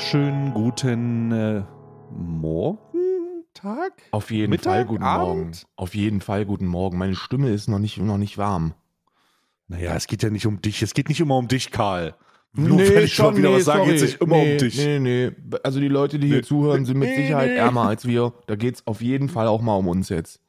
wunderschönen guten äh, Morgen, Tag? Auf jeden Mittag, Fall guten Abend? Morgen. Auf jeden Fall guten Morgen. Meine Stimme ist noch nicht, noch nicht warm. Naja, es geht ja nicht um dich. Es geht nicht immer um dich, Karl. Nur wenn ich schon wieder was sage, geht es sich immer nee, um dich. Nee, nee, nee. Also die Leute, die Nee. hier zuhören, sind mit Nee, Sicherheit nee. ärmer als wir. Da geht es auf jeden Fall auch mal um uns jetzt.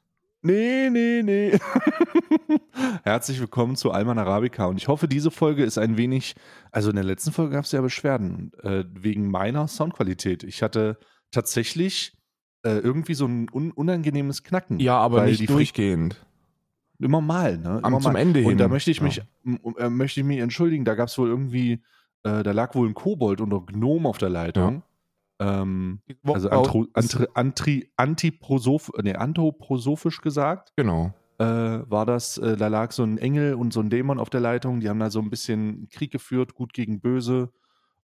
Nee, nee, nee. Herzlich willkommen zu Alman Arabica und ich hoffe, diese Folge ist ein wenig, also in der letzten Folge gab es ja Beschwerden äh, wegen meiner Soundqualität. Ich hatte tatsächlich äh, irgendwie so ein un unangenehmes Knacken. Ja, aber nicht durchgehend. Immer mal, ne? Am- Immer zum mal. Ende hin. Und da möchte ich Ja. mich, m- äh, möchte ich mich entschuldigen, da gab es wohl irgendwie, äh, da lag wohl ein Kobold oder Gnome auf der Leitung. Ähm, also antro, antri, antri, antiprosoph, nee, anthroposophisch gesagt, Genau. Äh, war das, äh, da lag so ein Engel und so ein Dämon auf der Leitung, die haben da so ein bisschen Krieg geführt, gut gegen böse.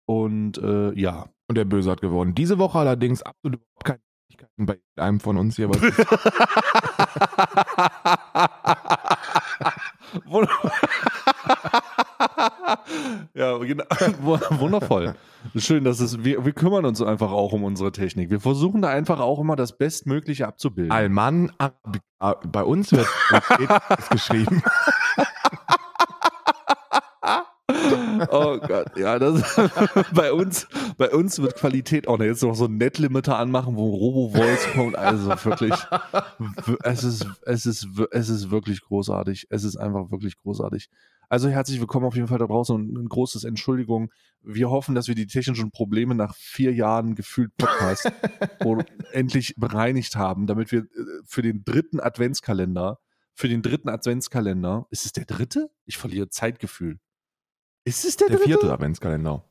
Und äh, ja. Und der Böse hat gewonnen. Diese Woche allerdings absolut überhaupt keine Möglichkeiten bei einem von uns hier. Was ja, genau. Wu- wundervoll. Schön, dass es, wir, wir kümmern uns einfach auch um unsere Technik. Wir versuchen da einfach auch immer das Bestmögliche abzubilden. Alman Arabica. Bei uns wird es geschrieben. Oh Gott, ja, das bei uns, bei uns wird Qualität auch ne, jetzt noch so ein Net-Limiter anmachen, wo Robo-Voice kommt. Also wirklich, es ist, es ist, es ist wirklich großartig. Es ist einfach wirklich großartig. Also herzlich willkommen auf jeden Fall da draußen und ein großes Entschuldigung. Wir hoffen, dass wir die technischen Probleme nach vier Jahren gefühlt Podcast endlich bereinigt haben, damit wir äh, für den dritten Adventskalender, für den dritten Adventskalender, ist es der dritte? Ich verliere Zeitgefühl. Ist es der, Der dritte? vierte Adventskalender.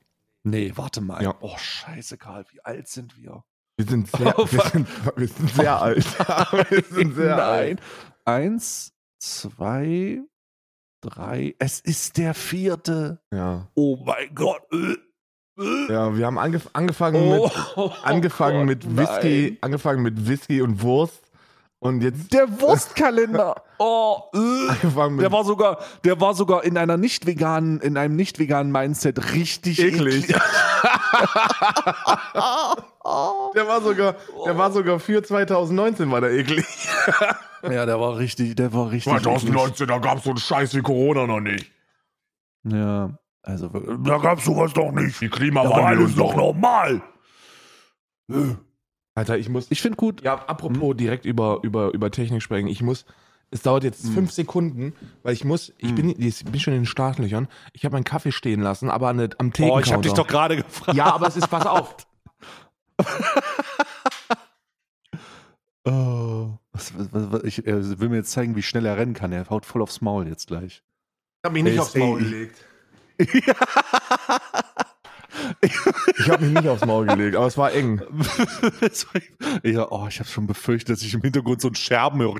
Nee, warte mal. Ja. Oh, scheiße, Karl, wie alt sind wir? Wir sind sehr, Oh, wir sind, wir sind sehr alt. wir sind sehr Nein. alt. Eins, zwei, drei. Es ist der vierte. Ja. Oh mein Gott. Äh, äh. ja, wir haben angef angefangen Oh, mit angefangen Gott, mit Whisky, nein. angefangen mit Whisky und Wurst und jetzt Der Wurstkalender. Oh, äh. Der war sogar, der war sogar in einer nicht veganen, in einem nicht veganen Mindset richtig eklig. eklig. der war sogar, der war sogar für 2019 war der eklig. Ja, der war richtig, der war richtig. eklig. da gab es so einen Scheiß wie Corona noch nicht. Ja, also wirklich. Da gab's sowas doch nicht. Die Klimawandel und doch normal. Alter, ich muss Ich finde gut. Ja, apropos direkt über, über, über Technik sprechen. Ich muss, es dauert jetzt fünf Sekunden, weil ich muss, ich bin, ich bin schon in den Startlöchern. Ich habe meinen Kaffee stehen lassen, aber der- am Thekencounter. Oh, ich habe dich doch gerade gefragt. Ja, aber es ist, pass auf. Oh. Was, was, was, ich äh, will mir jetzt zeigen, wie schnell er rennen kann. Er haut voll aufs Maul jetzt gleich. Ich habe mich nicht aufs Maul Maul gelegt. Ich habe mich nicht aufs Maul gelegt, aber es war eng. ja, oh, ich habe schon befürchtet, dass ich im Hintergrund so einen Scherben höre.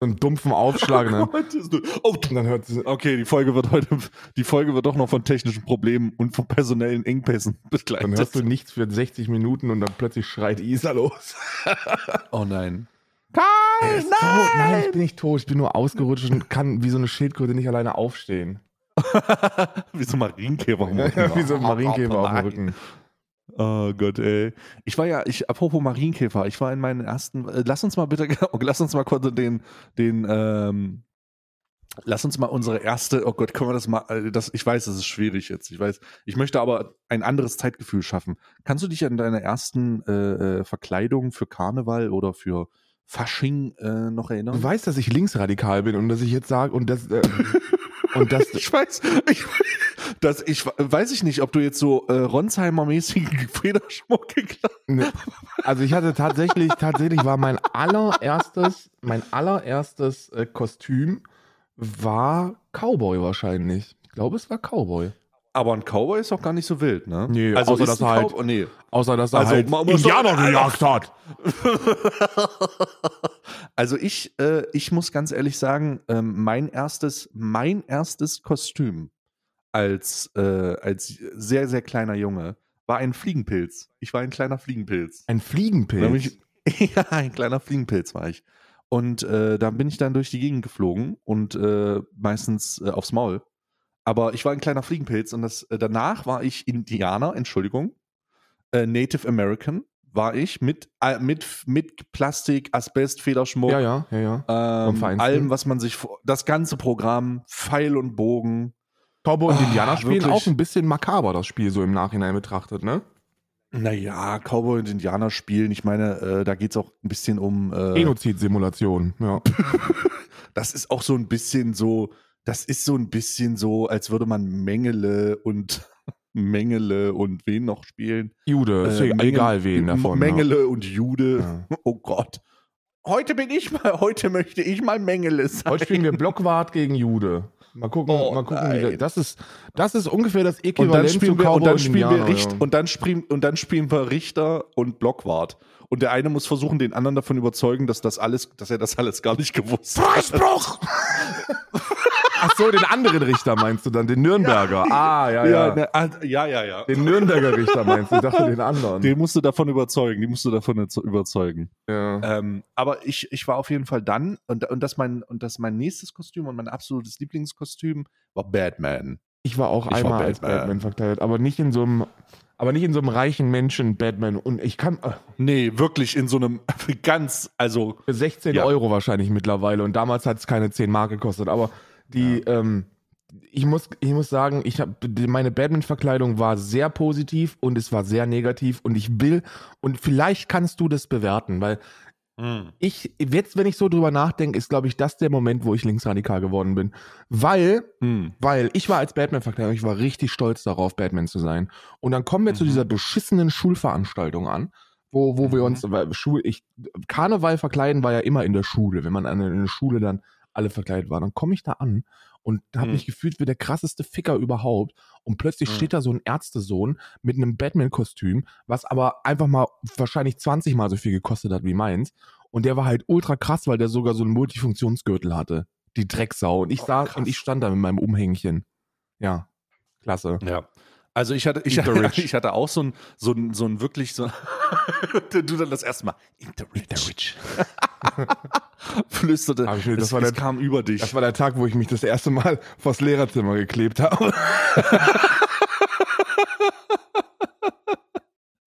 So einen dumpfen Aufschlag, ne? Oh, Und dann hört es. okay, die Folge wird heute, die Folge wird doch noch von technischen Problemen und von personellen Engpässen Dann begleitet. hörst du nichts für 60 Minuten und dann plötzlich schreit Isa los. oh nein. Ist tot. Nein, ich bin nicht tot. Ich bin nur ausgerutscht und kann wie so eine Schildkröte nicht alleine aufstehen. Wie so ein Marienkäfer. am Rücken. wie so ein Marienkäfer auf dem. Rücken. Oh Gott, ey. Ich war ja, ich, apropos Marienkäfer, ich war in meinen ersten, äh, lass uns mal bitte, lass uns mal kurz den, den, ähm, lass uns mal unsere erste, oh Gott, können wir das mal, äh, das, ich weiß, das ist schwierig jetzt, ich weiß, ich möchte aber ein anderes Zeitgefühl schaffen. Kannst du dich an deine ersten äh, äh, Verkleidung für Karneval oder für Fasching äh, noch erinnern? Du weißt, dass ich linksradikal bin und dass ich jetzt sage und das äh, und das Ich weiß, ich, das, ich weiß ich nicht, ob du jetzt so äh, Ronsheimer-mäßigen Federschmuck geklaut ne, also ich hatte tatsächlich tatsächlich war mein allererstes mein allererstes äh, Kostüm war Cowboy wahrscheinlich. Ich glaube, es war Cowboy. Aber ein Cowboy ist doch gar nicht so wild, ne? Nee, also außer dass er halt- nee. Außer dass er Also, halt Indianer gejagt hat. Also ich, äh, ich muss ganz ehrlich sagen, ähm, mein erstes, mein erstes Kostüm als, äh, als sehr, sehr kleiner Junge war ein Fliegenpilz. Ich war ein kleiner Fliegenpilz. Ein Fliegenpilz. Nämlich, ja, ein kleiner Fliegenpilz war ich. Und äh, da bin ich dann durch die Gegend geflogen und äh, meistens äh, aufs Maul. Aber ich war ein kleiner Fliegenpilz und das, äh, danach war ich Indianer, Entschuldigung. Native American war ich mit, äh, mit, mit Plastik, Asbest, Federschmuck, Ja, ja, ja, ja. Ähm, allem, was man sich, das ganze Programm, Pfeil und Bogen. Cowboy und Ah, Indianer spielen wirklich. auch ein bisschen makaber, das Spiel so im Nachhinein betrachtet, ne? Naja, Cowboy und Indianer spielen, ich meine, äh, da geht es auch ein bisschen um. Äh, Genozid-Simulation, ja. das ist auch so ein bisschen so, das ist so ein bisschen so, als würde man Mengele und Mengele und wen noch spielen. Jude, Äh, ja Mengele- egal wen davon. ja. Mengele und Jude. Ja. Oh Gott. Heute bin ich mal, heute möchte ich mal Mengele sein. Heute spielen wir Blockwart gegen Jude. Mal gucken, Oh, mal gucken wie das, ist. Das ist ungefähr das Äquivalent zu wir, und dann spielen wir Indianer, Richt, ja. und dann spielen und dann spielen wir Richter und Blockwart. Und der eine muss versuchen, den anderen davon überzeugen, dass das alles, dass er das alles gar nicht gewusst hat. Freispruch! Ach so, den anderen Richter meinst du dann, den Nürnberger. Ah, ja, ja. Ja, ne, ah, ja, ja, ja. Den Nürnberger Richter meinst du, ich dachte den anderen. Den musst du davon überzeugen, die musst du davon überzeugen. ja. Ähm, aber ich, ich war auf jeden Fall dann, und, und, das mein, und das mein nächstes Kostüm und mein absolutes Lieblingskostüm war Batman. Ich war auch Ich war einmal als Batman. Batman verkleidet, aber nicht in so einem, aber nicht in so einem reichen Menschen Batman. Und ich kann äh, Nee, wirklich in so einem ganz, also für 16 Ja. Euro wahrscheinlich mittlerweile. Und damals hat es keine 10 Mark gekostet. Aber die, ähm, ich muss, ich muss sagen, ich hab, meine Batman-Verkleidung war sehr positiv und es war sehr negativ. Und ich will, und vielleicht kannst du das bewerten, weil ich, jetzt, wenn ich so drüber nachdenke, ist, glaube ich, das der Moment, wo ich linksradikal geworden bin. Weil hm, Weil ich war als Batman verkleidet, ich war richtig stolz darauf, Batman zu sein. Und dann kommen wir zu Mhm. dieser beschissenen Schulveranstaltung an, wo, wo wir Mhm. uns, weil Schul, ich, Karneval verkleiden war ja immer in der Schule, wenn man an- in der Schule dann alle verkleidet war. Dann komme ich da an und habe Mhm. mich gefühlt wie der krasseste Ficker überhaupt. Und plötzlich Mhm. steht da so ein Ärztesohn mit einem Batman-Kostüm, was aber einfach mal wahrscheinlich 20 mal so viel gekostet hat wie meins. Und der war halt ultra krass, weil der sogar so einen Multifunktionsgürtel hatte. Die Drecksau. Und ich Oh, saß krass. und ich stand da mit meinem Umhängchen. Ja, klasse. ja. Also ich hatte, ich, ich hatte auch so ein, so ein, so ein wirklich so, du dann das erste Mal, Eat the rich. Flüsterte, Hab ich mir- das es, war es der- kam über dich. Das war der Tag, wo ich mich das erste Mal vors Lehrerzimmer geklebt habe. Oh Gott.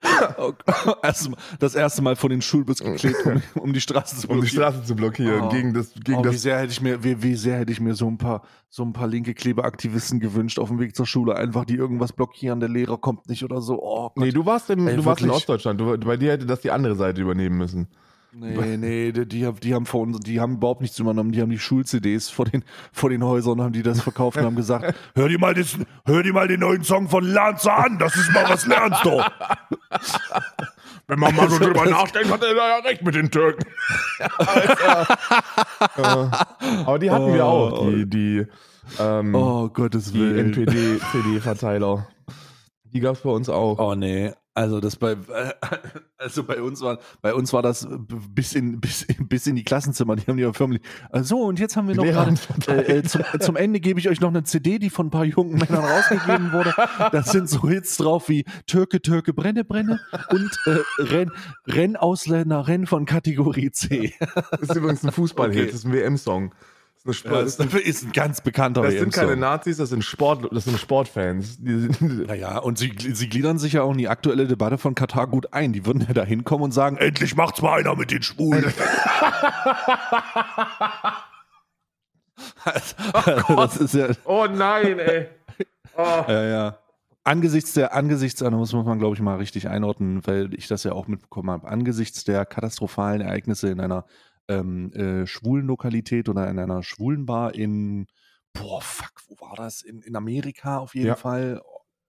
Erst mal- das erste Mal vor den Schulbus geklebt, um, um die Straße zu um die blockieren. Straße zu blockieren. Oh. Gegen das, gegen oh, wie das sehr hätte ich mir, wie, wie sehr hätte ich mir so ein paar, so ein paar linke Klebeaktivisten gewünscht auf dem Weg zur Schule, einfach die irgendwas blockieren, der Lehrer kommt nicht oder so. Oh Gott. Nee, du warst, im, Ey, du warst in. Ostdeutschland. Du, bei dir hätte das die andere Seite übernehmen müssen. Nee, nee, die, die, haben- die haben vor uns, die haben überhaupt nichts übernommen. Die haben die Schul-CDs vor den, vor den Häusern haben die das verkauft und haben gesagt, hör dir mal das, hör dir mal den neuen Song von Lanza an, das ist mal was lernst du. Wenn man mal so drüber nachdenkt, hat er ja recht mit den Türken. Aber die hatten wir auch, die, die, ähm, Oh Gottes die. NPD-CD-Verteiler. Die gab es bei uns auch. Oh nee, also das bei also bei uns war bei uns war das bis in bis, in- bis in die Klassenzimmer, die haben die förmlich äh, so und jetzt haben wir noch gerade äh, äh, zum, zum Ende gebe ich euch noch eine CD, die von ein paar jungen Männern rausgegeben wurde. Da sind so Hits drauf wie Türke Türke brenne brenne und äh, Renn Rennausländer Renn von Kategorie C. Das ist übrigens ein Fußballhit, Okay. das ist ein ist, eine Ja, das ist ein ganz bekannter das sind keine. Nazis, das sind Sport, das sind Sportfans. Naja, und sie, sie gliedern sich ja auch in die aktuelle Debatte von Katar gut ein. Die würden ja da hinkommen und sagen, endlich macht's mal einer mit den Schwulen. Also, das ist ja, oh nein, ey. Oh. ja, ja. Angesichts der, angesichts, da muss man, glaube ich, mal richtig einordnen, weil ich das ja auch mitbekommen habe, angesichts der katastrophalen Ereignisse in einer ähm, äh, schwulen Lokalität oder in einer schwulen Bar in, boah, fuck, wo war das? In, in Amerika auf jeden Ja. Fall.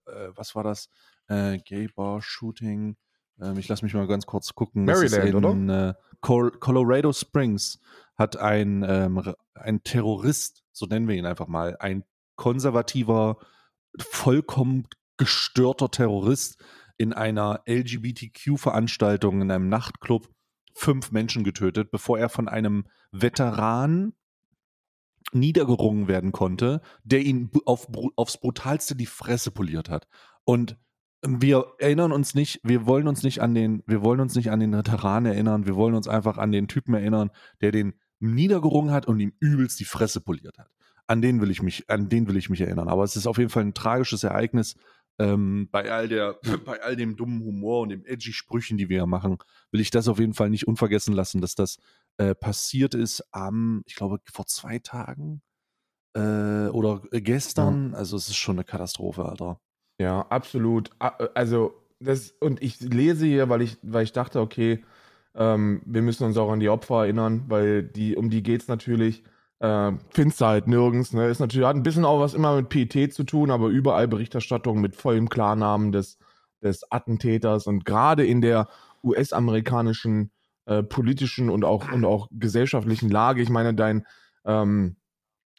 Äh, was war das? Äh, Gay Bar Shooting. Ähm, ich lasse mich mal ganz kurz gucken. Maryland, in, Äh, Col Colorado Springs hat ein, ähm, ein Terrorist, so nennen wir ihn einfach mal, ein konservativer, vollkommen gestörter Terrorist in einer LGBTQ-Veranstaltung in einem Nachtclub fünf Menschen getötet, bevor er von einem Veteran niedergerungen werden konnte, der ihn auf, aufs brutalste die Fresse poliert hat. Und wir erinnern uns nicht, wir wollen uns nicht an den, wir wollen uns nicht an den Veteran erinnern, wir wollen uns einfach an den Typen erinnern, der den niedergerungen hat und ihm übelst die Fresse poliert hat. An den will ich mich, an den will ich mich erinnern. Aber es ist auf jeden Fall ein tragisches Ereignis. Ähm, bei all der, bei all dem dummen Humor und dem edgy Sprüchen, die wir ja machen, will ich das auf jeden Fall nicht unvergessen lassen, dass das äh, passiert ist am, ich glaube, vor zwei Tagen äh, oder gestern. Also es ist schon eine Katastrophe, Alter. Ja, absolut. Also das und ich lese hier, weil ich, weil ich dachte, okay, ähm, wir müssen uns auch an die Opfer erinnern, weil die, um die geht es natürlich. Äh, findest du halt nirgends. Ne? Ist natürlich, hat ein bisschen auch was immer mit PET zu tun, aber überall Berichterstattung mit vollem Klarnamen des, des Attentäters und gerade in der US-amerikanischen äh, politischen und auch, und auch gesellschaftlichen Lage. Ich meine, dein ähm,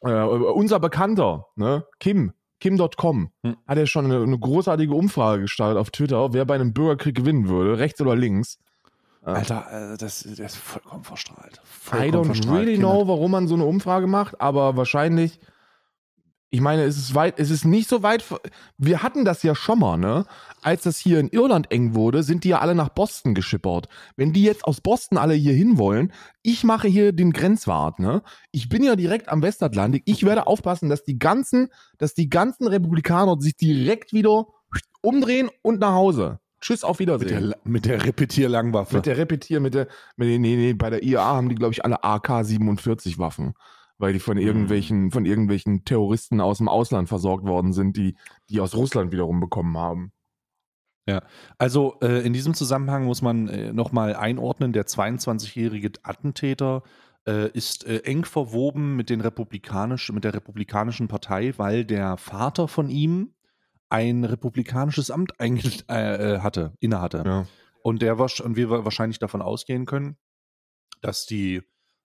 äh, unser Bekannter, ne, Kim, Kim.com, hm. hat ja schon eine, eine, großartige Umfrage gestartet auf Twitter, wer bei einem Bürgerkrieg gewinnen würde, rechts oder links. Alter, äh, das, das ist vollkommen verstrahlt. Vollkommen I don't verstrahlt. really know, warum man so eine Umfrage macht, aber wahrscheinlich, ich meine, es ist weit, es ist nicht so weit. Wir hatten das ja schon mal, ne? Als das hier in Irland eng wurde, sind die ja alle nach Boston geschippert. Wenn die jetzt aus Boston alle hier hin wollen, ich mache hier den Grenzwart, ne? Ich bin ja direkt am Westatlantik. Ich werde aufpassen, dass die ganzen, dass die ganzen Republikaner sich direkt wieder umdrehen und nach Hause. Tschüss, auf Wiedersehen. Mit der, mit der Repetier-Langwaffe. Mit der Repetier, mit der, mit, nee, nee, bei der IAA haben die, glaube ich, alle AK-47-Waffen. Weil die von hm. irgendwelchen, von irgendwelchen Terroristen aus dem Ausland versorgt worden sind, die, die aus Russland wiederum bekommen haben. Ja, also äh, in diesem Zusammenhang muss man äh, nochmal einordnen, der 22-jährige Attentäter äh, ist äh, eng verwoben mit, den republikanisch, mit der Republikanischen Partei, weil der Vater von ihm ein republikanisches Amt äh, äh, hatte, innehatte. Ja. Und der war, und wir wahrscheinlich davon ausgehen können, dass die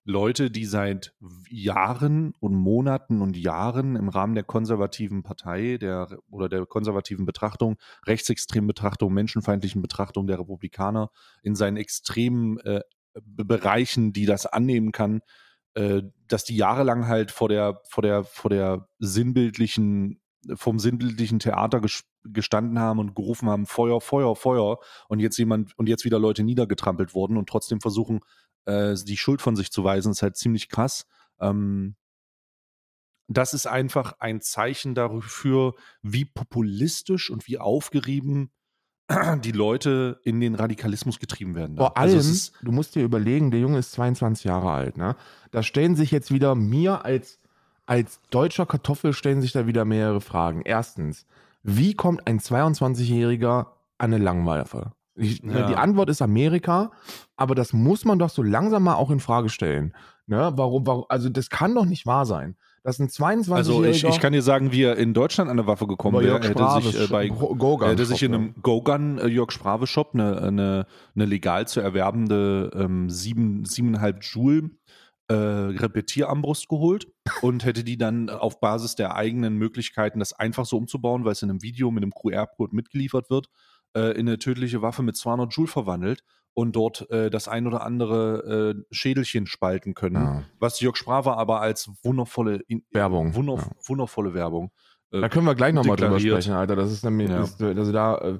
Leute, die seit Jahren und Monaten und Jahren im Rahmen der konservativen Partei der, oder der konservativen Betrachtung, rechtsextremen Betrachtung, menschenfeindlichen Betrachtung der Republikaner in seinen extremen äh, Bereichen, die das annehmen kann, äh, dass die jahrelang halt vor der, vor der, vor der sinnbildlichen vom sinnbildlichen Theater gestanden haben und gerufen haben, Feuer, Feuer, Feuer, und jetzt jemand, und jetzt wieder Leute niedergetrampelt wurden und trotzdem versuchen, äh, die Schuld von sich zu weisen, ist halt ziemlich krass. Ähm, das ist einfach ein Zeichen dafür, wie populistisch und wie aufgerieben die Leute in den Radikalismus getrieben werden. Vor also allem, also du musst dir überlegen, der Junge ist 22 Jahre alt. Ne? Da stellen sich jetzt wieder mir als als deutscher Kartoffel stellen sich da wieder mehrere Fragen. Erstens, wie kommt ein 22-Jähriger an eine Langwaffe? Ich, ne, ja. Die Antwort ist Amerika, aber das muss man doch so langsam mal auch in Frage stellen. Ne? Warum, warum, also das kann doch nicht wahr sein. Das sind 22 Also ich, ich, kann dir sagen, wie er in Deutschland an eine Waffe gekommen wäre. Er hätte sich äh, bei er hätte sich in einem Go-Gun äh, Jörg Sprave Shop eine, eine, eine legal zu erwerbende ähm, sieben, siebeneinhalb Joule äh, Repetierarmbrust geholt und hätte die dann auf Basis der eigenen Möglichkeiten, das einfach so umzubauen, weil es in einem Video mit einem QR-Code mitgeliefert wird, äh, in eine tödliche Waffe mit 200 Joule verwandelt und dort äh, das ein oder andere äh, Schädelchen spalten können. Ja. Was Jörg Sprava aber als wundervolle in, Werbung. Wunder, ja. Wundervolle Werbung. Äh, da können wir gleich nochmal drüber sprechen, Alter. Das ist nämlich, ja. ist, also da äh,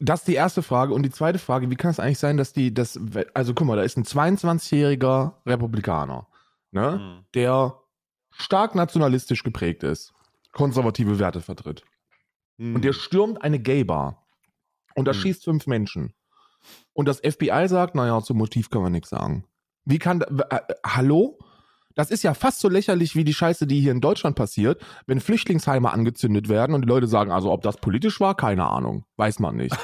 das ist die erste Frage. Und die zweite Frage, wie kann es eigentlich sein, dass die, das, also guck mal, da ist ein 22-jähriger Republikaner, ne, mhm. der stark nationalistisch geprägt ist, konservative Werte vertritt. Mhm. Und der stürmt eine Gay-Bar und da mhm. schießt fünf Menschen. Und das FBI sagt, naja, zum Motiv kann man nichts sagen. Wie kann, äh, äh, hallo? Das ist ja fast so lächerlich wie die Scheiße, die hier in Deutschland passiert, wenn Flüchtlingsheime angezündet werden und die Leute sagen, also ob das politisch war, keine Ahnung, weiß man nicht.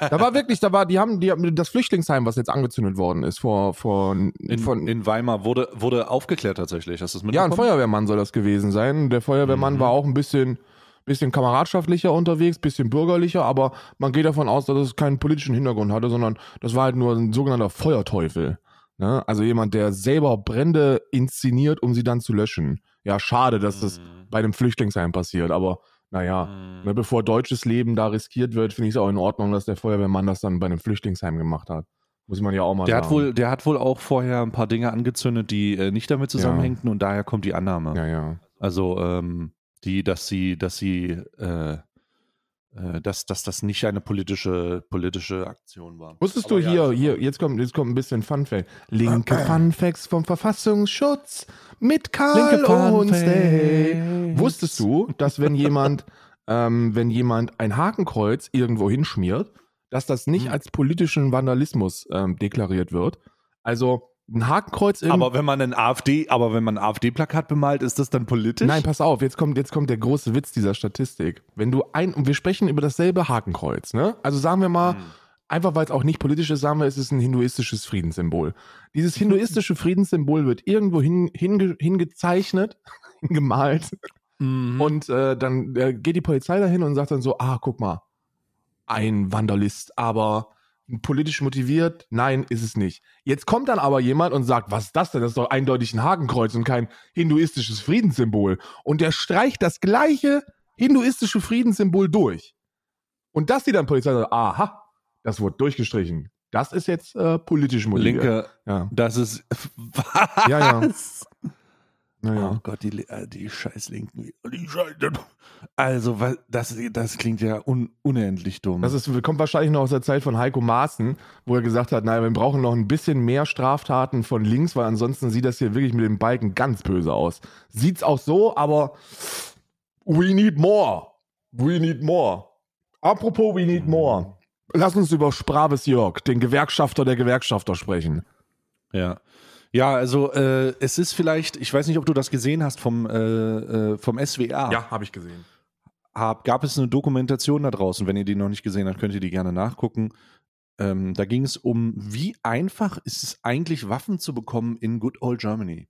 da war wirklich, da war, die haben, die haben das Flüchtlingsheim, was jetzt angezündet worden ist, vor, vor in, von, in Weimar wurde wurde aufgeklärt tatsächlich. Hast du das Ja, ein Feuerwehrmann soll das gewesen sein. Der Feuerwehrmann mhm. war auch ein bisschen bisschen kameradschaftlicher unterwegs, bisschen bürgerlicher, aber man geht davon aus, dass es keinen politischen Hintergrund hatte, sondern das war halt nur ein sogenannter Feuerteufel. Ne? Also jemand, der selber Brände inszeniert, um sie dann zu löschen. Ja, schade, dass das mhm. bei einem Flüchtlingsheim passiert, aber naja, mhm. ne, bevor deutsches Leben da riskiert wird, finde ich es auch in Ordnung, dass der Feuerwehrmann das dann bei einem Flüchtlingsheim gemacht hat. Muss man ja auch mal der sagen. Hat wohl, der hat wohl auch vorher ein paar Dinge angezündet, die äh, nicht damit zusammenhängten ja. und daher kommt die Annahme. Ja, ja. Also, ähm, die, dass sie, dass sie äh, dass, dass das nicht eine politische, politische Aktion war. Wusstest Aber du ja, hier, hier, jetzt kommt, jetzt kommt ein bisschen Funfact. Linke Funfacts vom Verfassungsschutz mit Karl Day. Wusstest du, dass wenn jemand ähm, wenn jemand ein Hakenkreuz irgendwo hinschmiert, dass das nicht Hm. als politischen Vandalismus ähm, deklariert wird. Also ein Hakenkreuz im Aber wenn man ein AfD, aber wenn man AfD-Plakat bemalt, ist das dann politisch? Nein, pass auf, jetzt kommt, jetzt kommt der große Witz dieser Statistik. Wenn du ein, und wir sprechen über dasselbe Hakenkreuz, ne? Also sagen wir mal, Hm. einfach weil es auch nicht politisch ist, sagen wir, es ist ein hinduistisches Friedenssymbol. Dieses hinduistische Friedenssymbol wird irgendwo hin, hinge, hingezeichnet, gemalt Mhm. und äh, dann äh, geht die Polizei dahin und sagt dann so, ah, guck mal, ein Vandalist, aber politisch motiviert, nein, ist es nicht. Jetzt kommt dann aber jemand und sagt, was ist das denn? Das ist doch eindeutig ein Hakenkreuz und kein hinduistisches Friedenssymbol. Und der streicht das gleiche hinduistische Friedenssymbol durch. Und das sieht dann Polizei sagt, aha, das wurde durchgestrichen. Das ist jetzt äh, politisch motiviert. Linke, Ja, das ist. Ja, ja. Naja. Oh Gott, die, äh, die scheiß Linken. Die scheiß, also, das, das klingt ja un, unendlich dumm. Das ist, kommt wahrscheinlich noch aus der Zeit von Heiko Maaßen, wo er gesagt hat, naja, wir brauchen noch ein bisschen mehr Straftaten von links, weil ansonsten sieht das hier wirklich mit dem Balken ganz böse aus. Sieht's auch so, aber we need more. We need more. Apropos we need more. Lass uns über Spraves Jörg, den Gewerkschafter der Gewerkschafter, sprechen. Ja. Ja, also äh, es ist vielleicht, ich weiß nicht, ob du das gesehen hast vom, äh, äh, vom SWR. habe ich gesehen. Hab, gab es eine Dokumentation da draußen. Wenn ihr die noch nicht gesehen habt, könnt ihr die gerne nachgucken. Ähm, da ging es um, wie einfach ist es eigentlich, Waffen zu bekommen in Good Old Germany.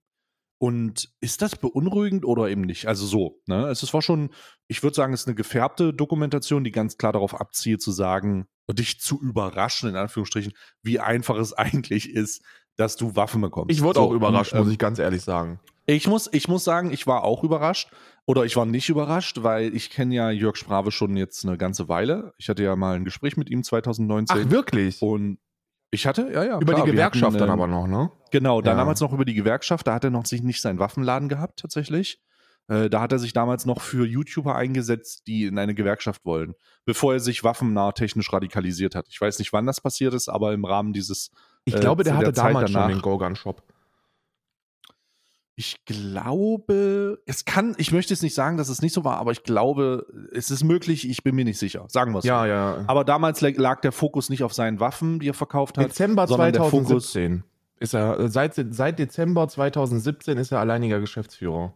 Und ist das beunruhigend oder eben nicht? Also so, ne? Es ist- war schon, ich würde sagen, es ist eine gefärbte Dokumentation, die ganz klar darauf abzielt, zu sagen, und dich zu überraschen, in Anführungsstrichen, wie einfach es eigentlich ist, dass du Waffen bekommst. Ich wurde So, auch überrascht, und, ähm, muss ich ganz ehrlich sagen. ich muss, ich muss sagen, ich war auch überrascht. Oder ich war nicht überrascht, weil ich kenne ja Jörg Sprave schon jetzt eine ganze Weile. Ich hatte ja mal ein Gespräch mit ihm 2019. Ach, wirklich? und ich hatte, ja, ja. Über klar, die Gewerkschaft hatten, dann ähm, aber noch, ne? Genau, dann Ja. damals noch über die Gewerkschaft. Da hat er noch sich nicht seinen Waffenladen gehabt, tatsächlich. Äh, da hat er sich damals noch für YouTuber eingesetzt, die in eine Gewerkschaft wollen, bevor er sich waffennah technisch radikalisiert hat. Ich weiß nicht, wann das passiert ist, aber im Rahmen dieses, Ich äh, glaube, der zu der hatte Zeit damals schon den Gogan-Shop. Ich glaube, es kann, ich möchte jetzt nicht sagen, dass es nicht so war, aber ich glaube, es ist möglich, ich bin mir nicht sicher. Sagen wir es Ja, ja. Aber damals lag der Fokus nicht auf seinen Waffen, die er verkauft hat. Dezember sondern der Fokus- 2017 ist er, äh, seit, seit Dezember 2017 ist er alleiniger Geschäftsführer.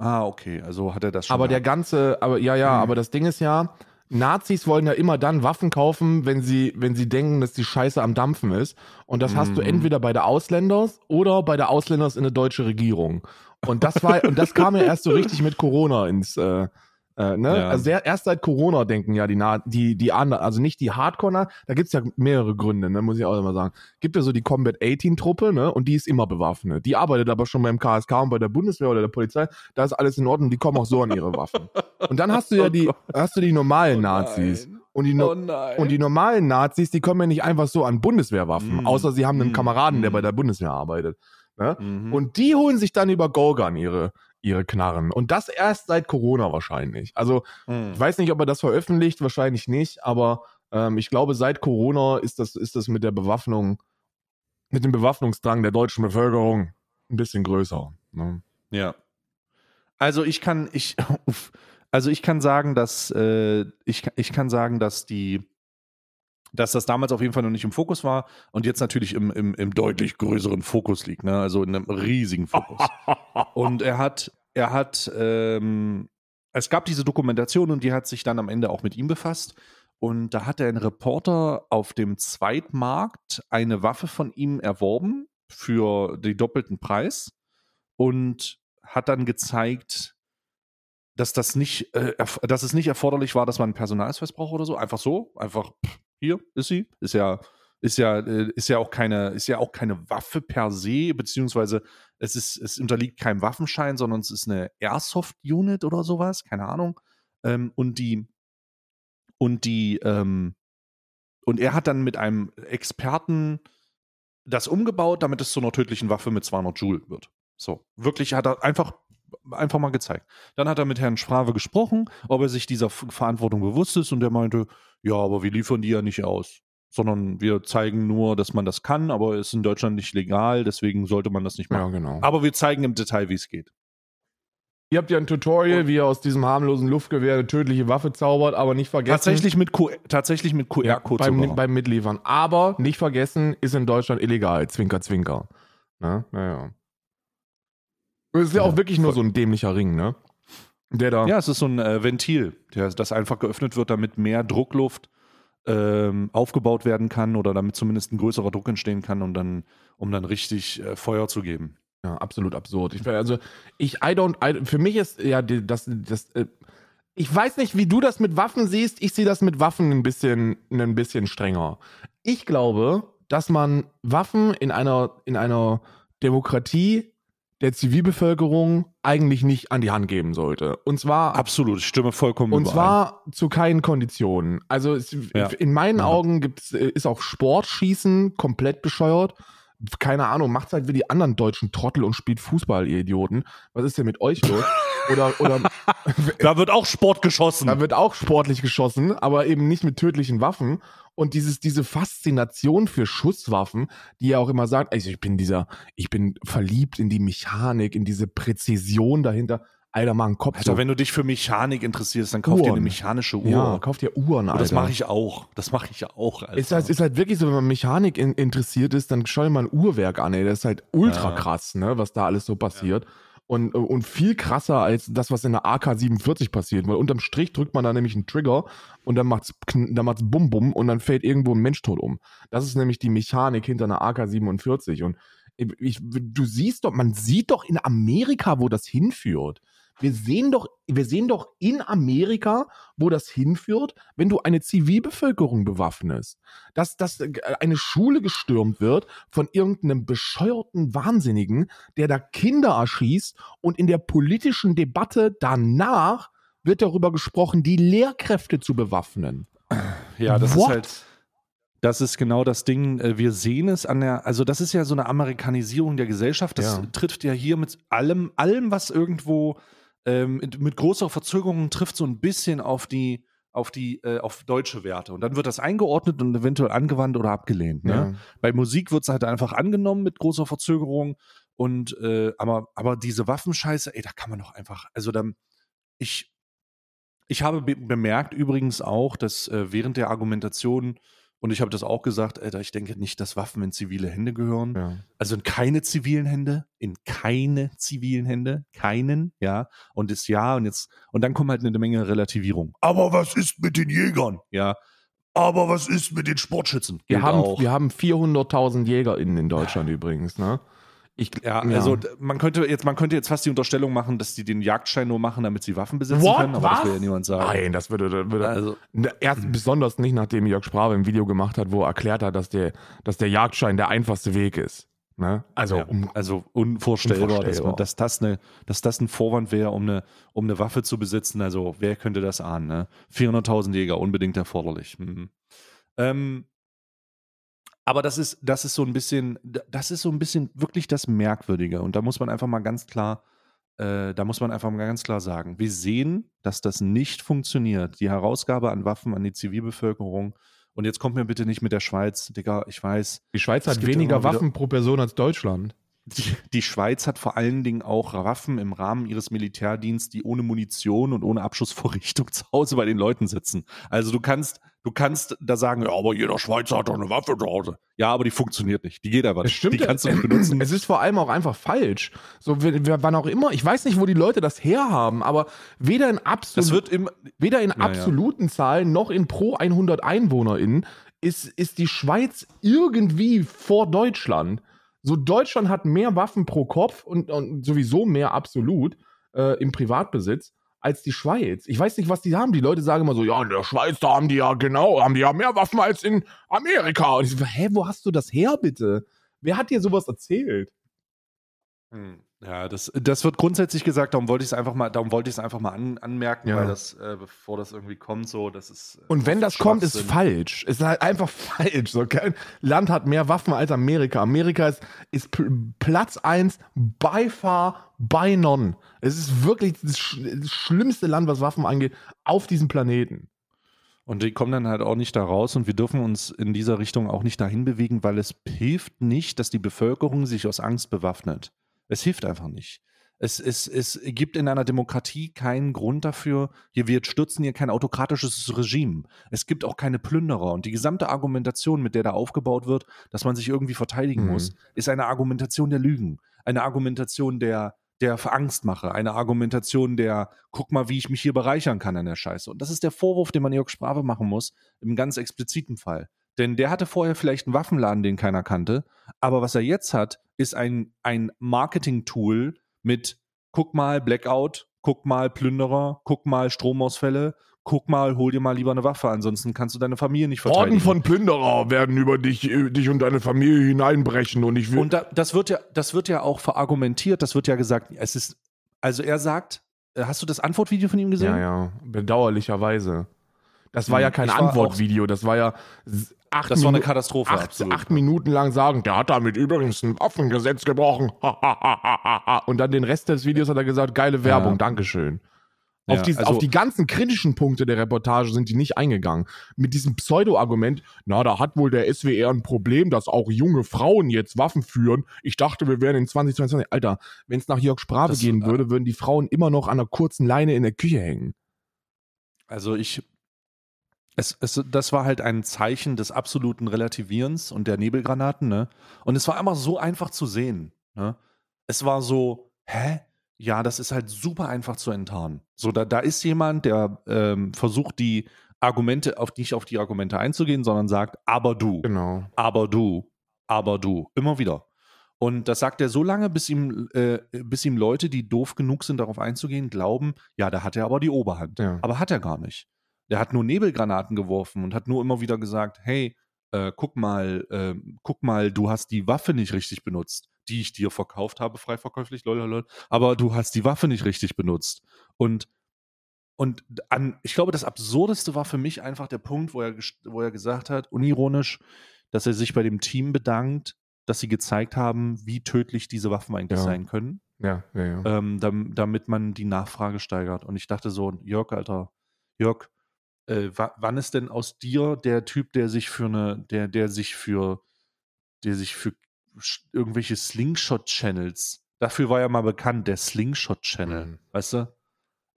Ah, okay, also hat er das schon. Aber der gehabt. ganze, aber ja, ja, Mhm. aber das Ding ist ja, Nazis wollen ja immer dann Waffen kaufen, wenn sie, wenn sie denken, dass die Scheiße am Dampfen ist. Und das hast du Mhm. entweder bei der Ausländers oder bei der Ausländers in eine deutsche Regierung. Und das war, und das kam ja erst so richtig mit Corona ins, äh, äh, ne? Ja. Also der, erst seit Corona denken ja die, die, die anderen, also nicht die Hardcore, da gibt's ja mehrere Gründe, ne, muss ich auch immer sagen. Gibt ja so die Combat 18 Truppe, ne, und die ist immer bewaffnet. Die arbeitet aber schon beim KSK und bei der Bundeswehr oder der Polizei, da ist alles in Ordnung, die kommen auch so an ihre Waffen. Und dann hast du ja die, hast du die normalen Nazis. Und die, no Oh und die normalen Nazis, die kommen ja nicht einfach so an Bundeswehrwaffen, Mm. außer sie haben einen Mm. Kameraden, der Mm. bei der Bundeswehr arbeitet. Ne? Mhm. Und die holen sich dann über Gorgan ihre, ihre Knarren. Und das erst seit Corona wahrscheinlich. Also Mhm. ich weiß nicht, ob er das veröffentlicht, wahrscheinlich nicht, aber ähm, ich glaube, seit Corona ist das, ist das mit der Bewaffnung, mit dem Bewaffnungsdrang der deutschen Bevölkerung ein bisschen größer. Ne? Ja. Also ich kann, ich, also ich kann sagen, dass äh, ich, ich kann sagen, dass die, dass das damals auf jeden Fall noch nicht im Fokus war und jetzt natürlich im, im, im deutlich größeren Fokus liegt, ne? Also in einem riesigen Fokus. und er hat, er hat, ähm, es gab diese Dokumentation und die hat sich dann am Ende auch mit ihm befasst. Und da hat ein Reporter auf dem Zweitmarkt eine Waffe von ihm erworben für den doppelten Preis und hat dann gezeigt, dass das nicht, äh, dass es nicht erforderlich war, dass man einen Personalausweis braucht oder so. Einfach so, einfach pff, hier ist sie. Ist ja, ist ja, äh, ist ja auch keine, ist ja auch keine Waffe per se, beziehungsweise es ist, es unterliegt keinem Waffenschein, sondern es ist eine Airsoft-Unit oder sowas, keine Ahnung. Ähm, und die, und die, ähm, und er hat dann mit einem Experten das umgebaut, damit es zu einer tödlichen Waffe mit 200 Joule wird. So, wirklich hat er einfach, einfach mal gezeigt. Dann hat er mit Herrn Sprave gesprochen, ob er sich dieser Verantwortung bewusst ist und der meinte, ja, aber wir liefern die ja nicht aus, sondern wir zeigen nur, dass man das kann, aber es ist in Deutschland nicht legal, deswegen sollte man das nicht machen. Ja, genau. Aber wir zeigen im Detail, wie es geht. Ihr habt ja ein Tutorial, wie ihr aus diesem harmlosen Luftgewehr eine tödliche Waffe zaubert, aber nicht vergessen. Tatsächlich mit, Q tatsächlich mit QR-Code beim, beim Mitliefern. Aber nicht vergessen, ist in Deutschland illegal. Zwinker, zwinker. Na, naja. Es ist ja, ja auch wirklich nur so ein dämlicher Ring, ne? Der da. Ja, es ist so ein äh, Ventil, der, das einfach geöffnet wird, damit mehr Druckluft ähm, aufgebaut werden kann oder damit zumindest ein größerer Druck entstehen kann, um dann, um dann richtig äh, Feuer zu geben. Ja, absolut absurd. Ich, also, ich, I don't, I, für mich ist, ja, das, das, äh, ich weiß nicht, wie du das mit Waffen siehst. Ich sehe das mit Waffen ein bisschen, ein bisschen strenger. Ich glaube, dass man Waffen in einer, in einer Demokratie der Zivilbevölkerung eigentlich nicht an die Hand geben sollte. Und zwar. Absolut, ich stimme vollkommen Und überall. zwar zu keinen Konditionen. Also es, ja. in meinen ja. Augen gibt's, äh, ist auch Sportschießen komplett bescheuert keine Ahnung, macht halt wie die anderen deutschen Trottel und spielt Fußball, ihr Idioten. Was ist denn mit euch los? Oder, oder da wird auch Sport geschossen. Da wird auch sportlich geschossen, aber eben nicht mit tödlichen Waffen. Und dieses, diese Faszination für Schusswaffen, die er auch immer sagt, also ich bin dieser, ich bin verliebt in die Mechanik, in diese Präzision dahinter. Alter, mach einen Kopf. Alter, so. wenn du dich für Mechanik interessierst, dann kauf Uhren. dir eine mechanische Uhr. Ja, kauf dir Uhren, Alter. Und das mache ich auch. Das mache ich auch, Alter. Ist halt, ist halt wirklich so, wenn man Mechanik in, interessiert ist, dann schau dir mal ein Uhrwerk an, ey. Das ist halt ultra ja. krass, ne, was da alles so passiert. Ja. Und, und viel krasser als das, was in der AK-47 passiert. Weil unterm Strich drückt man da nämlich einen Trigger und dann macht's, dann macht's Bum Bum und dann fällt irgendwo ein Mensch tot um. Das ist nämlich die Mechanik hinter einer AK-47. Und ich, du siehst doch, man sieht doch in Amerika, wo das hinführt. Wir sehen doch, wir sehen doch in Amerika, wo das hinführt, wenn du eine Zivilbevölkerung bewaffnest. Dass, dass äh, eine Schule gestürmt wird von irgendeinem bescheuerten Wahnsinnigen, der da Kinder erschießt und in der politischen Debatte danach wird darüber gesprochen, die Lehrkräfte zu bewaffnen. Ja, das What? ist halt. Das ist genau das Ding. Äh, wir sehen es an der, also das ist ja so eine Amerikanisierung der Gesellschaft. Das ja. trifft ja hier mit allem, allem, was irgendwo ähm, mit großer Verzögerung trifft so ein bisschen auf die, auf die, äh, auf deutsche Werte. Und dann wird das eingeordnet und eventuell angewandt oder abgelehnt. Ne? Ja. Bei Musik wird es halt einfach angenommen mit großer Verzögerung. Und äh, aber, aber diese Waffenscheiße, ey, da kann man doch einfach, also dann, ich, ich habe be bemerkt übrigens auch, dass äh, während der Argumentation und ich habe das auch gesagt, Alter, ich denke nicht, dass Waffen in zivile Hände gehören. Ja. Also in keine zivilen Hände, in keine zivilen Hände, keinen, ja. Und das ja, und jetzt, und dann kommt halt eine Menge Relativierung. Aber was ist mit den Jägern? Ja. Aber was ist mit den Sportschützen? wir haben, wir haben 400.000 JägerInnen in Deutschland übrigens, ne? Ich, ja, ja, also man könnte jetzt, man könnte jetzt fast die Unterstellung machen, dass die den Jagdschein nur machen, damit sie Waffen besitzen What? können, aber Was? das will ja niemand sagen. Nein, das würde, würde also, erst besonders nicht, nachdem Jörg Sprabe ein Video gemacht hat, wo er erklärt hat, dass der, dass der Jagdschein der einfachste Weg ist. Ne? Also, ja, um, also unvorstellbar, unvorstellbar. Dass, man, dass, das eine, dass das ein Vorwand wäre, um eine, um eine Waffe zu besitzen. Also wer könnte das ahnen? Ne? 400.000 Jäger, unbedingt erforderlich. Mhm. Ähm, aber das ist, das ist so ein bisschen, das ist so ein bisschen wirklich das Merkwürdige. Und da muss man einfach mal ganz klar, äh, da muss man einfach mal ganz klar sagen, wir sehen, dass das nicht funktioniert. Die Herausgabe an Waffen an die Zivilbevölkerung. Und jetzt kommt mir bitte nicht mit der Schweiz, Digga, ich weiß. Die Schweiz hat weniger Waffen pro Person als Deutschland. Die, die, Schweiz hat vor allen Dingen auch Waffen im Rahmen ihres Militärdienstes, die ohne Munition und ohne Abschussvorrichtung zu Hause bei den Leuten sitzen. Also du kannst, du kannst da sagen, ja, aber jeder Schweizer hat doch eine Waffe zu Hause. Ja, aber die funktioniert nicht. Die geht einfach nicht. Stimmt, die kannst du nicht benutzen. Es ist vor allem auch einfach falsch. So, wann auch immer, ich weiß nicht, wo die Leute das herhaben, aber weder in, absolut, im, weder in absoluten ja. Zahlen noch in pro 100 EinwohnerInnen ist, ist die Schweiz irgendwie vor Deutschland. So, Deutschland hat mehr Waffen pro Kopf und, und sowieso mehr absolut äh, im Privatbesitz als die Schweiz. Ich weiß nicht, was die haben. Die Leute sagen immer so, ja, in der Schweiz, da haben die ja genau, haben die ja mehr Waffen als in Amerika. Und ich so, hä, wo hast du das her, bitte? Wer hat dir sowas erzählt? Hm. Ja, das, das wird grundsätzlich gesagt, darum wollte ich es einfach mal, darum wollte ich es einfach mal an, anmerken, ja. weil das, äh, bevor das irgendwie kommt, so, das ist. Äh, Und wenn das kommt, ist falsch. Ist halt einfach falsch. So, kein Land hat mehr Waffen als Amerika. Amerika ist, ist Platz 1 by far, by none. Es ist wirklich das, sch das schlimmste Land, was Waffen angeht, auf diesem Planeten. Und die kommen dann halt auch nicht da raus und wir dürfen uns in dieser Richtung auch nicht dahin bewegen, weil es hilft nicht, dass die Bevölkerung sich aus Angst bewaffnet. Es hilft einfach nicht. Es, es, es gibt in einer Demokratie keinen Grund dafür, hier, wir stürzen hier kein autokratisches Regime. Es gibt auch keine Plünderer. Und die gesamte Argumentation, mit der da aufgebaut wird, dass man sich irgendwie verteidigen Mhm. muss, ist eine Argumentation der Lügen. Eine Argumentation der, der Angstmache. Eine Argumentation der, guck mal, wie ich mich hier bereichern kann an der Scheiße. Und das ist der Vorwurf, den man Jörg Sprave machen muss, im ganz expliziten Fall. Denn der hatte vorher vielleicht einen Waffenladen, den keiner kannte. Aber was er jetzt hat, ist ein, ein Marketing-Tool mit, guck mal, Blackout, guck mal, Plünderer, guck mal, Stromausfälle, guck mal, hol dir mal lieber eine Waffe, ansonsten kannst du deine Familie nicht verteidigen. Orden von Plünderer werden über dich, äh, dich und deine Familie hineinbrechen und ich will. Und da, das, wird ja, das wird ja auch verargumentiert, das wird ja gesagt, es ist, also er sagt, äh, hast du das Antwortvideo von ihm gesehen? ja, ja, bedauerlicherweise. Das war Hm, ja kein Antwortvideo, das war ja acht, Das war eine Minu- Katastrophe, acht, absolut. acht Minuten lang sagen, der hat damit übrigens ein Waffengesetz gebrochen. und dann den Rest des Videos hat er gesagt, geile Werbung, Ja. Dankeschön. Auf, Ja, die, also- auf die ganzen kritischen Punkte der Reportage sind die nicht eingegangen. Mit diesem Pseudo-Argument, na, da hat wohl der SWR ein Problem, dass auch junge Frauen jetzt Waffen führen. Ich dachte, wir wären in 2022. Alter, wenn es nach Jörg Sprave Das- gehen würde, würden die Frauen immer noch an einer kurzen Leine in der Küche hängen. Also ich, es, es, das war halt ein Zeichen des absoluten Relativierens und der Nebelgranaten, ne? Und es war einfach so einfach zu sehen, ne? Es war so, hä? Ja, das ist halt super einfach zu enttarnen. So, da, da ist jemand, der ähm, versucht, die Argumente, auf nicht auf die Argumente einzugehen, sondern sagt, aber du, Genau. aber du, aber du, immer wieder. Und das sagt er so lange, bis ihm, äh, bis ihm Leute, die doof genug sind, darauf einzugehen, glauben, ja, da hat er aber die Oberhand. Ja. Aber hat er gar nicht. Der hat nur Nebelgranaten geworfen und hat nur immer wieder gesagt, hey, äh, guck mal, äh, guck mal, du hast die Waffe nicht richtig benutzt, die ich dir verkauft habe, frei verkäuflich, lol, lol, lol, aber du hast die Waffe nicht richtig benutzt. Und, und an, ich glaube, das Absurdeste war für mich einfach der Punkt, wo er, wo er gesagt hat, unironisch, dass er sich bei dem Team bedankt, dass sie gezeigt haben, wie tödlich diese Waffen eigentlich Ja. sein können Ja, ja, ja. ähm, dam, damit man die Nachfrage steigert. Und ich dachte so, Jörg, Alter, Jörg, äh, wa wann ist denn aus dir der Typ, der sich für eine, der, der sich für, der sich für irgendwelche Slingshot-Channels, dafür war ja mal bekannt, der Slingshot-Channel, Mhm. weißt du?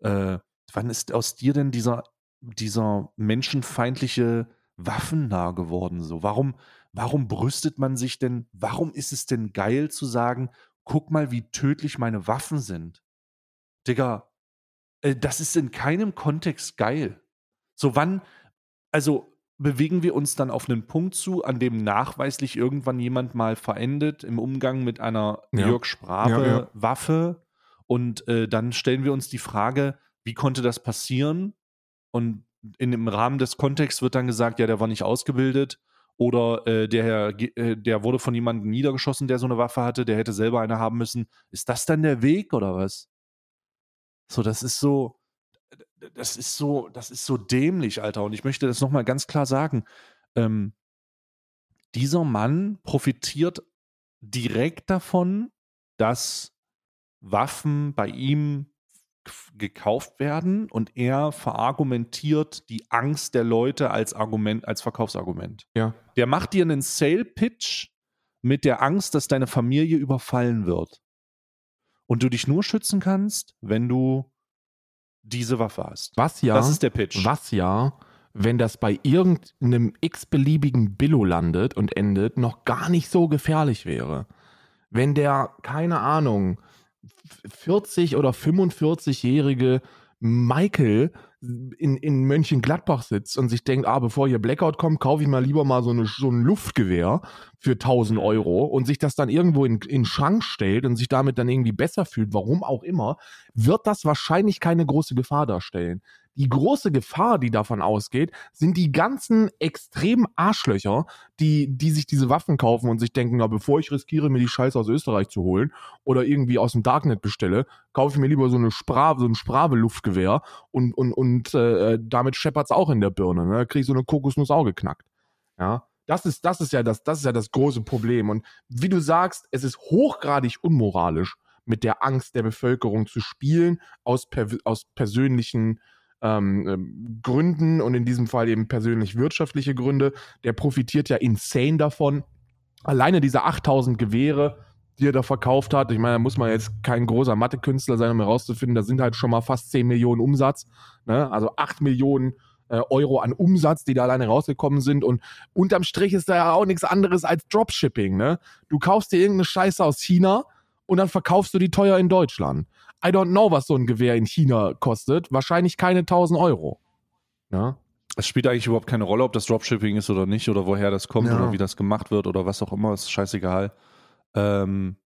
Äh, wann ist aus dir denn dieser, dieser menschenfeindliche Waffennah geworden? So, warum, warum brüstet man sich denn, warum ist es denn geil zu sagen, guck mal, wie tödlich meine Waffen sind? Digga, äh, das ist in keinem Kontext geil. So, wann, also bewegen wir uns dann auf einen Punkt zu, an dem nachweislich irgendwann jemand mal verendet im Umgang mit einer Ja. Jörg Sprave Ja, ja. Waffe und äh, dann stellen wir uns die Frage, wie konnte das passieren? Und in dem Rahmen des Kontexts wird dann gesagt, ja, der war nicht ausgebildet oder äh, der, äh, der wurde von jemandem niedergeschossen, der so eine Waffe hatte, der hätte selber eine haben müssen. Ist das dann der Weg oder was? So, das ist so, das ist so, das ist so dämlich, Alter. Und ich möchte das nochmal ganz klar sagen. Ähm, dieser Mann profitiert direkt davon, dass Waffen bei ihm gekauft werden und er verargumentiert die Angst der Leute als Argument, als Verkaufsargument. Ja. Der macht dir einen Sale-Pitch mit der Angst, dass deine Familie überfallen wird. Und du dich nur schützen kannst, wenn du diese Waffe hast. Was ja, Das ist der Pitch. was ja, wenn das bei irgendeinem x-beliebigen Billo landet und endet, noch gar nicht so gefährlich wäre. Wenn der, keine Ahnung, 40 oder 45-jährige Michael in, in Mönchengladbach sitzt und sich denkt, ah, bevor hier Blackout kommt, kaufe ich mal lieber mal so, eine, so ein Luftgewehr für 1000 Euro und sich das dann irgendwo in, in den Schrank stellt und sich damit dann irgendwie besser fühlt, warum auch immer, wird das wahrscheinlich keine große Gefahr darstellen. Die große Gefahr, die davon ausgeht, sind die ganzen extremen Arschlöcher, die, die sich diese Waffen kaufen und sich denken, ja, bevor ich riskiere, mir die Scheiße aus Österreich zu holen oder irgendwie aus dem Darknet bestelle, kaufe ich mir lieber so eine Sprave, so ein Sprave-Luftgewehr und, und, und äh, damit scheppert's auch in der Birne. Ne? Da krieg ich so eine Kokosnuss auch geknackt. Ja. Das ist, das ist ja das, das ist ja das große Problem. Und wie du sagst, es ist hochgradig unmoralisch, mit der Angst der Bevölkerung zu spielen, aus, per, aus persönlichen ähm, ähm, Gründen und in diesem Fall eben persönlich wirtschaftliche Gründe. Der profitiert ja insane davon. Alleine diese 8000 Gewehre, die er da verkauft hat. Ich meine, da muss man jetzt kein großer Mathekünstler sein, um herauszufinden, da sind halt schon mal fast 10 Millionen Umsatz. Ne? Also 8 Millionen äh, Euro an Umsatz, die da alleine rausgekommen sind. Und unterm Strich ist da ja auch nichts anderes als Dropshipping. Ne? Du kaufst dir irgendeine Scheiße aus China und dann verkaufst du die teuer in Deutschland. I don't know, was so ein Gewehr in China kostet. Wahrscheinlich keine 1000 Euro. Ja? Es spielt eigentlich überhaupt keine Rolle, ob das Dropshipping ist oder nicht oder woher das kommt Ja. oder wie das gemacht wird oder was auch immer, ist scheißegal. Ähm,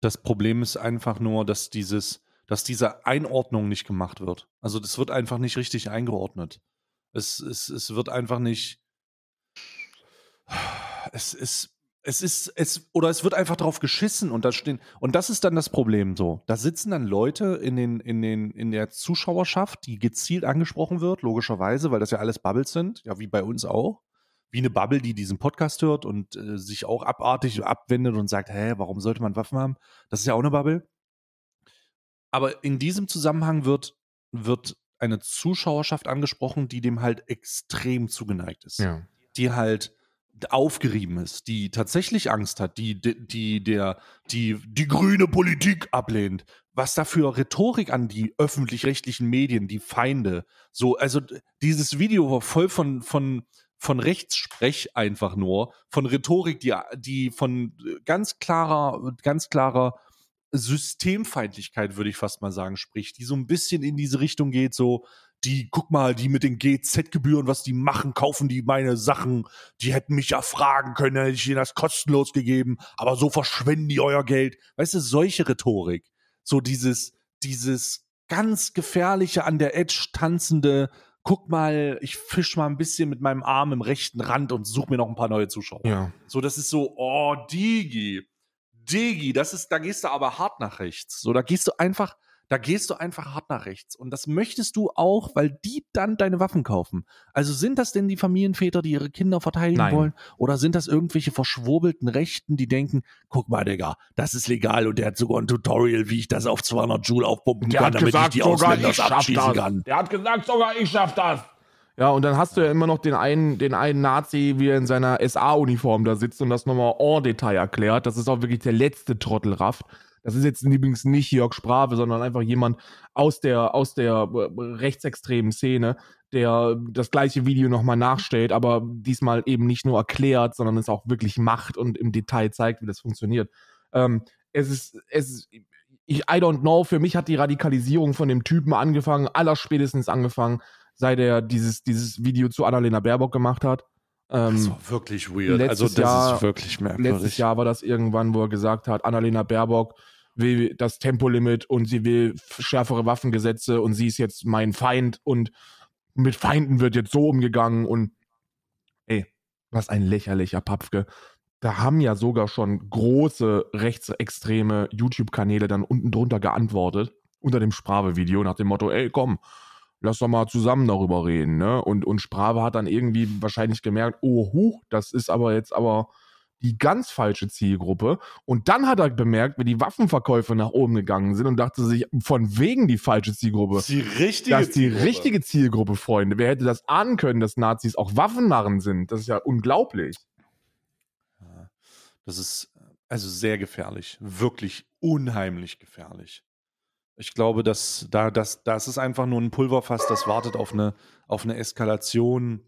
das Problem ist einfach nur, dass dieses, dass diese Einordnung nicht gemacht wird. Also das wird einfach nicht richtig eingeordnet. Es, es, es wird einfach nicht. Es ist. Es ist, es, oder es wird einfach drauf geschissen und da stehen, und das ist dann das Problem so. Da sitzen dann Leute in den, in den, in der Zuschauerschaft, die gezielt angesprochen wird, logischerweise, weil das ja alles Bubbles sind, ja, wie bei uns auch. Wie eine Bubble, die diesen Podcast hört und äh, sich auch abartig abwendet und sagt, hä, warum sollte man Waffen haben? Das ist ja auch eine Bubble. Aber in diesem Zusammenhang wird, wird eine Zuschauerschaft angesprochen, die dem halt extrem zugeneigt ist Ja. die halt aufgerieben ist, die tatsächlich Angst hat, die, die, die, der, die, die grüne Politik ablehnt, was da für Rhetorik an die öffentlich-rechtlichen Medien, die Feinde, so, also dieses Video war voll von, von, von Rechtssprech einfach nur, von Rhetorik, die, die von ganz klarer, ganz klarer Systemfeindlichkeit, würde ich fast mal sagen, spricht, die so ein bisschen in diese Richtung geht, so, die, guck mal, die mit den GZ-Gebühren, was die machen, kaufen die meine Sachen, die hätten mich ja fragen können, hätte ich ihnen das kostenlos gegeben, aber so verschwenden die euer Geld. Weißt du, solche Rhetorik. So dieses, dieses ganz gefährliche an der Edge tanzende, guck mal, ich fisch mal ein bisschen mit meinem Arm im rechten Rand und suche mir noch ein paar neue Zuschauer. Ja. So, das ist so, oh, Digi. Digi, das ist, da gehst du aber hart nach rechts. So, da gehst du einfach, da gehst du einfach hart nach rechts. Und das möchtest du auch, weil die dann deine Waffen kaufen. Also sind das denn die Familienväter, die ihre Kinder verteidigen Nein. wollen? Oder sind das irgendwelche verschwurbelten Rechten, die denken, guck mal, Digga, das ist legal und der hat sogar ein Tutorial, wie ich das auf 200 Joule aufpumpen kann, damit ich die Ausländer abschießen kann. Der hat gesagt, sogar ich schaff das. Ja, und dann hast du ja immer noch den einen, den einen Nazi, wie er in seiner SA-Uniform da sitzt und das nochmal en Detail erklärt. Das ist auch wirklich der letzte Trottelraft. Das ist jetzt übrigens nicht Jörg Sprave, sondern einfach jemand aus der, aus der äh, rechtsextremen Szene, der das gleiche Video nochmal nachstellt, aber diesmal eben nicht nur erklärt, sondern es auch wirklich macht und im Detail zeigt, wie das funktioniert. Ähm, es ist, es ist, ich, I don't know, für mich hat die Radikalisierung von dem Typen angefangen, allerspätestens angefangen, seit er dieses, dieses Video zu Annalena Baerbock gemacht hat. Ähm, Das war wirklich weird. Also, das Jahr- ist wirklich merkwürdig. Letztes Jahr war das irgendwann, wo er gesagt hat, Annalena Baerbock will das Tempolimit und sie will schärfere Waffengesetze und sie ist jetzt mein Feind und mit Feinden wird jetzt so umgegangen und ey, was ein lächerlicher Papfke. Da haben ja sogar schon große rechtsextreme YouTube-Kanäle dann unten drunter geantwortet, unter dem Sprave-Video, nach dem Motto, ey, komm, lass doch mal zusammen darüber reden, ne? Und, und Sprave hat dann irgendwie wahrscheinlich gemerkt, oh, huch, das ist aber jetzt aber die ganz falsche Zielgruppe. Und dann hat er bemerkt, wie die Waffenverkäufe nach oben gegangen sind und dachte sich, von wegen die falsche Zielgruppe. Das ist die richtige Das ist die Zielgruppe. richtige Zielgruppe, Freunde. Wer hätte das ahnen können, dass Nazis auch Waffennarren sind? Das ist ja unglaublich. Das ist also sehr gefährlich. Wirklich unheimlich gefährlich. Ich glaube, dass da, das, das ist einfach nur ein Pulverfass, das wartet auf eine, auf eine Eskalation.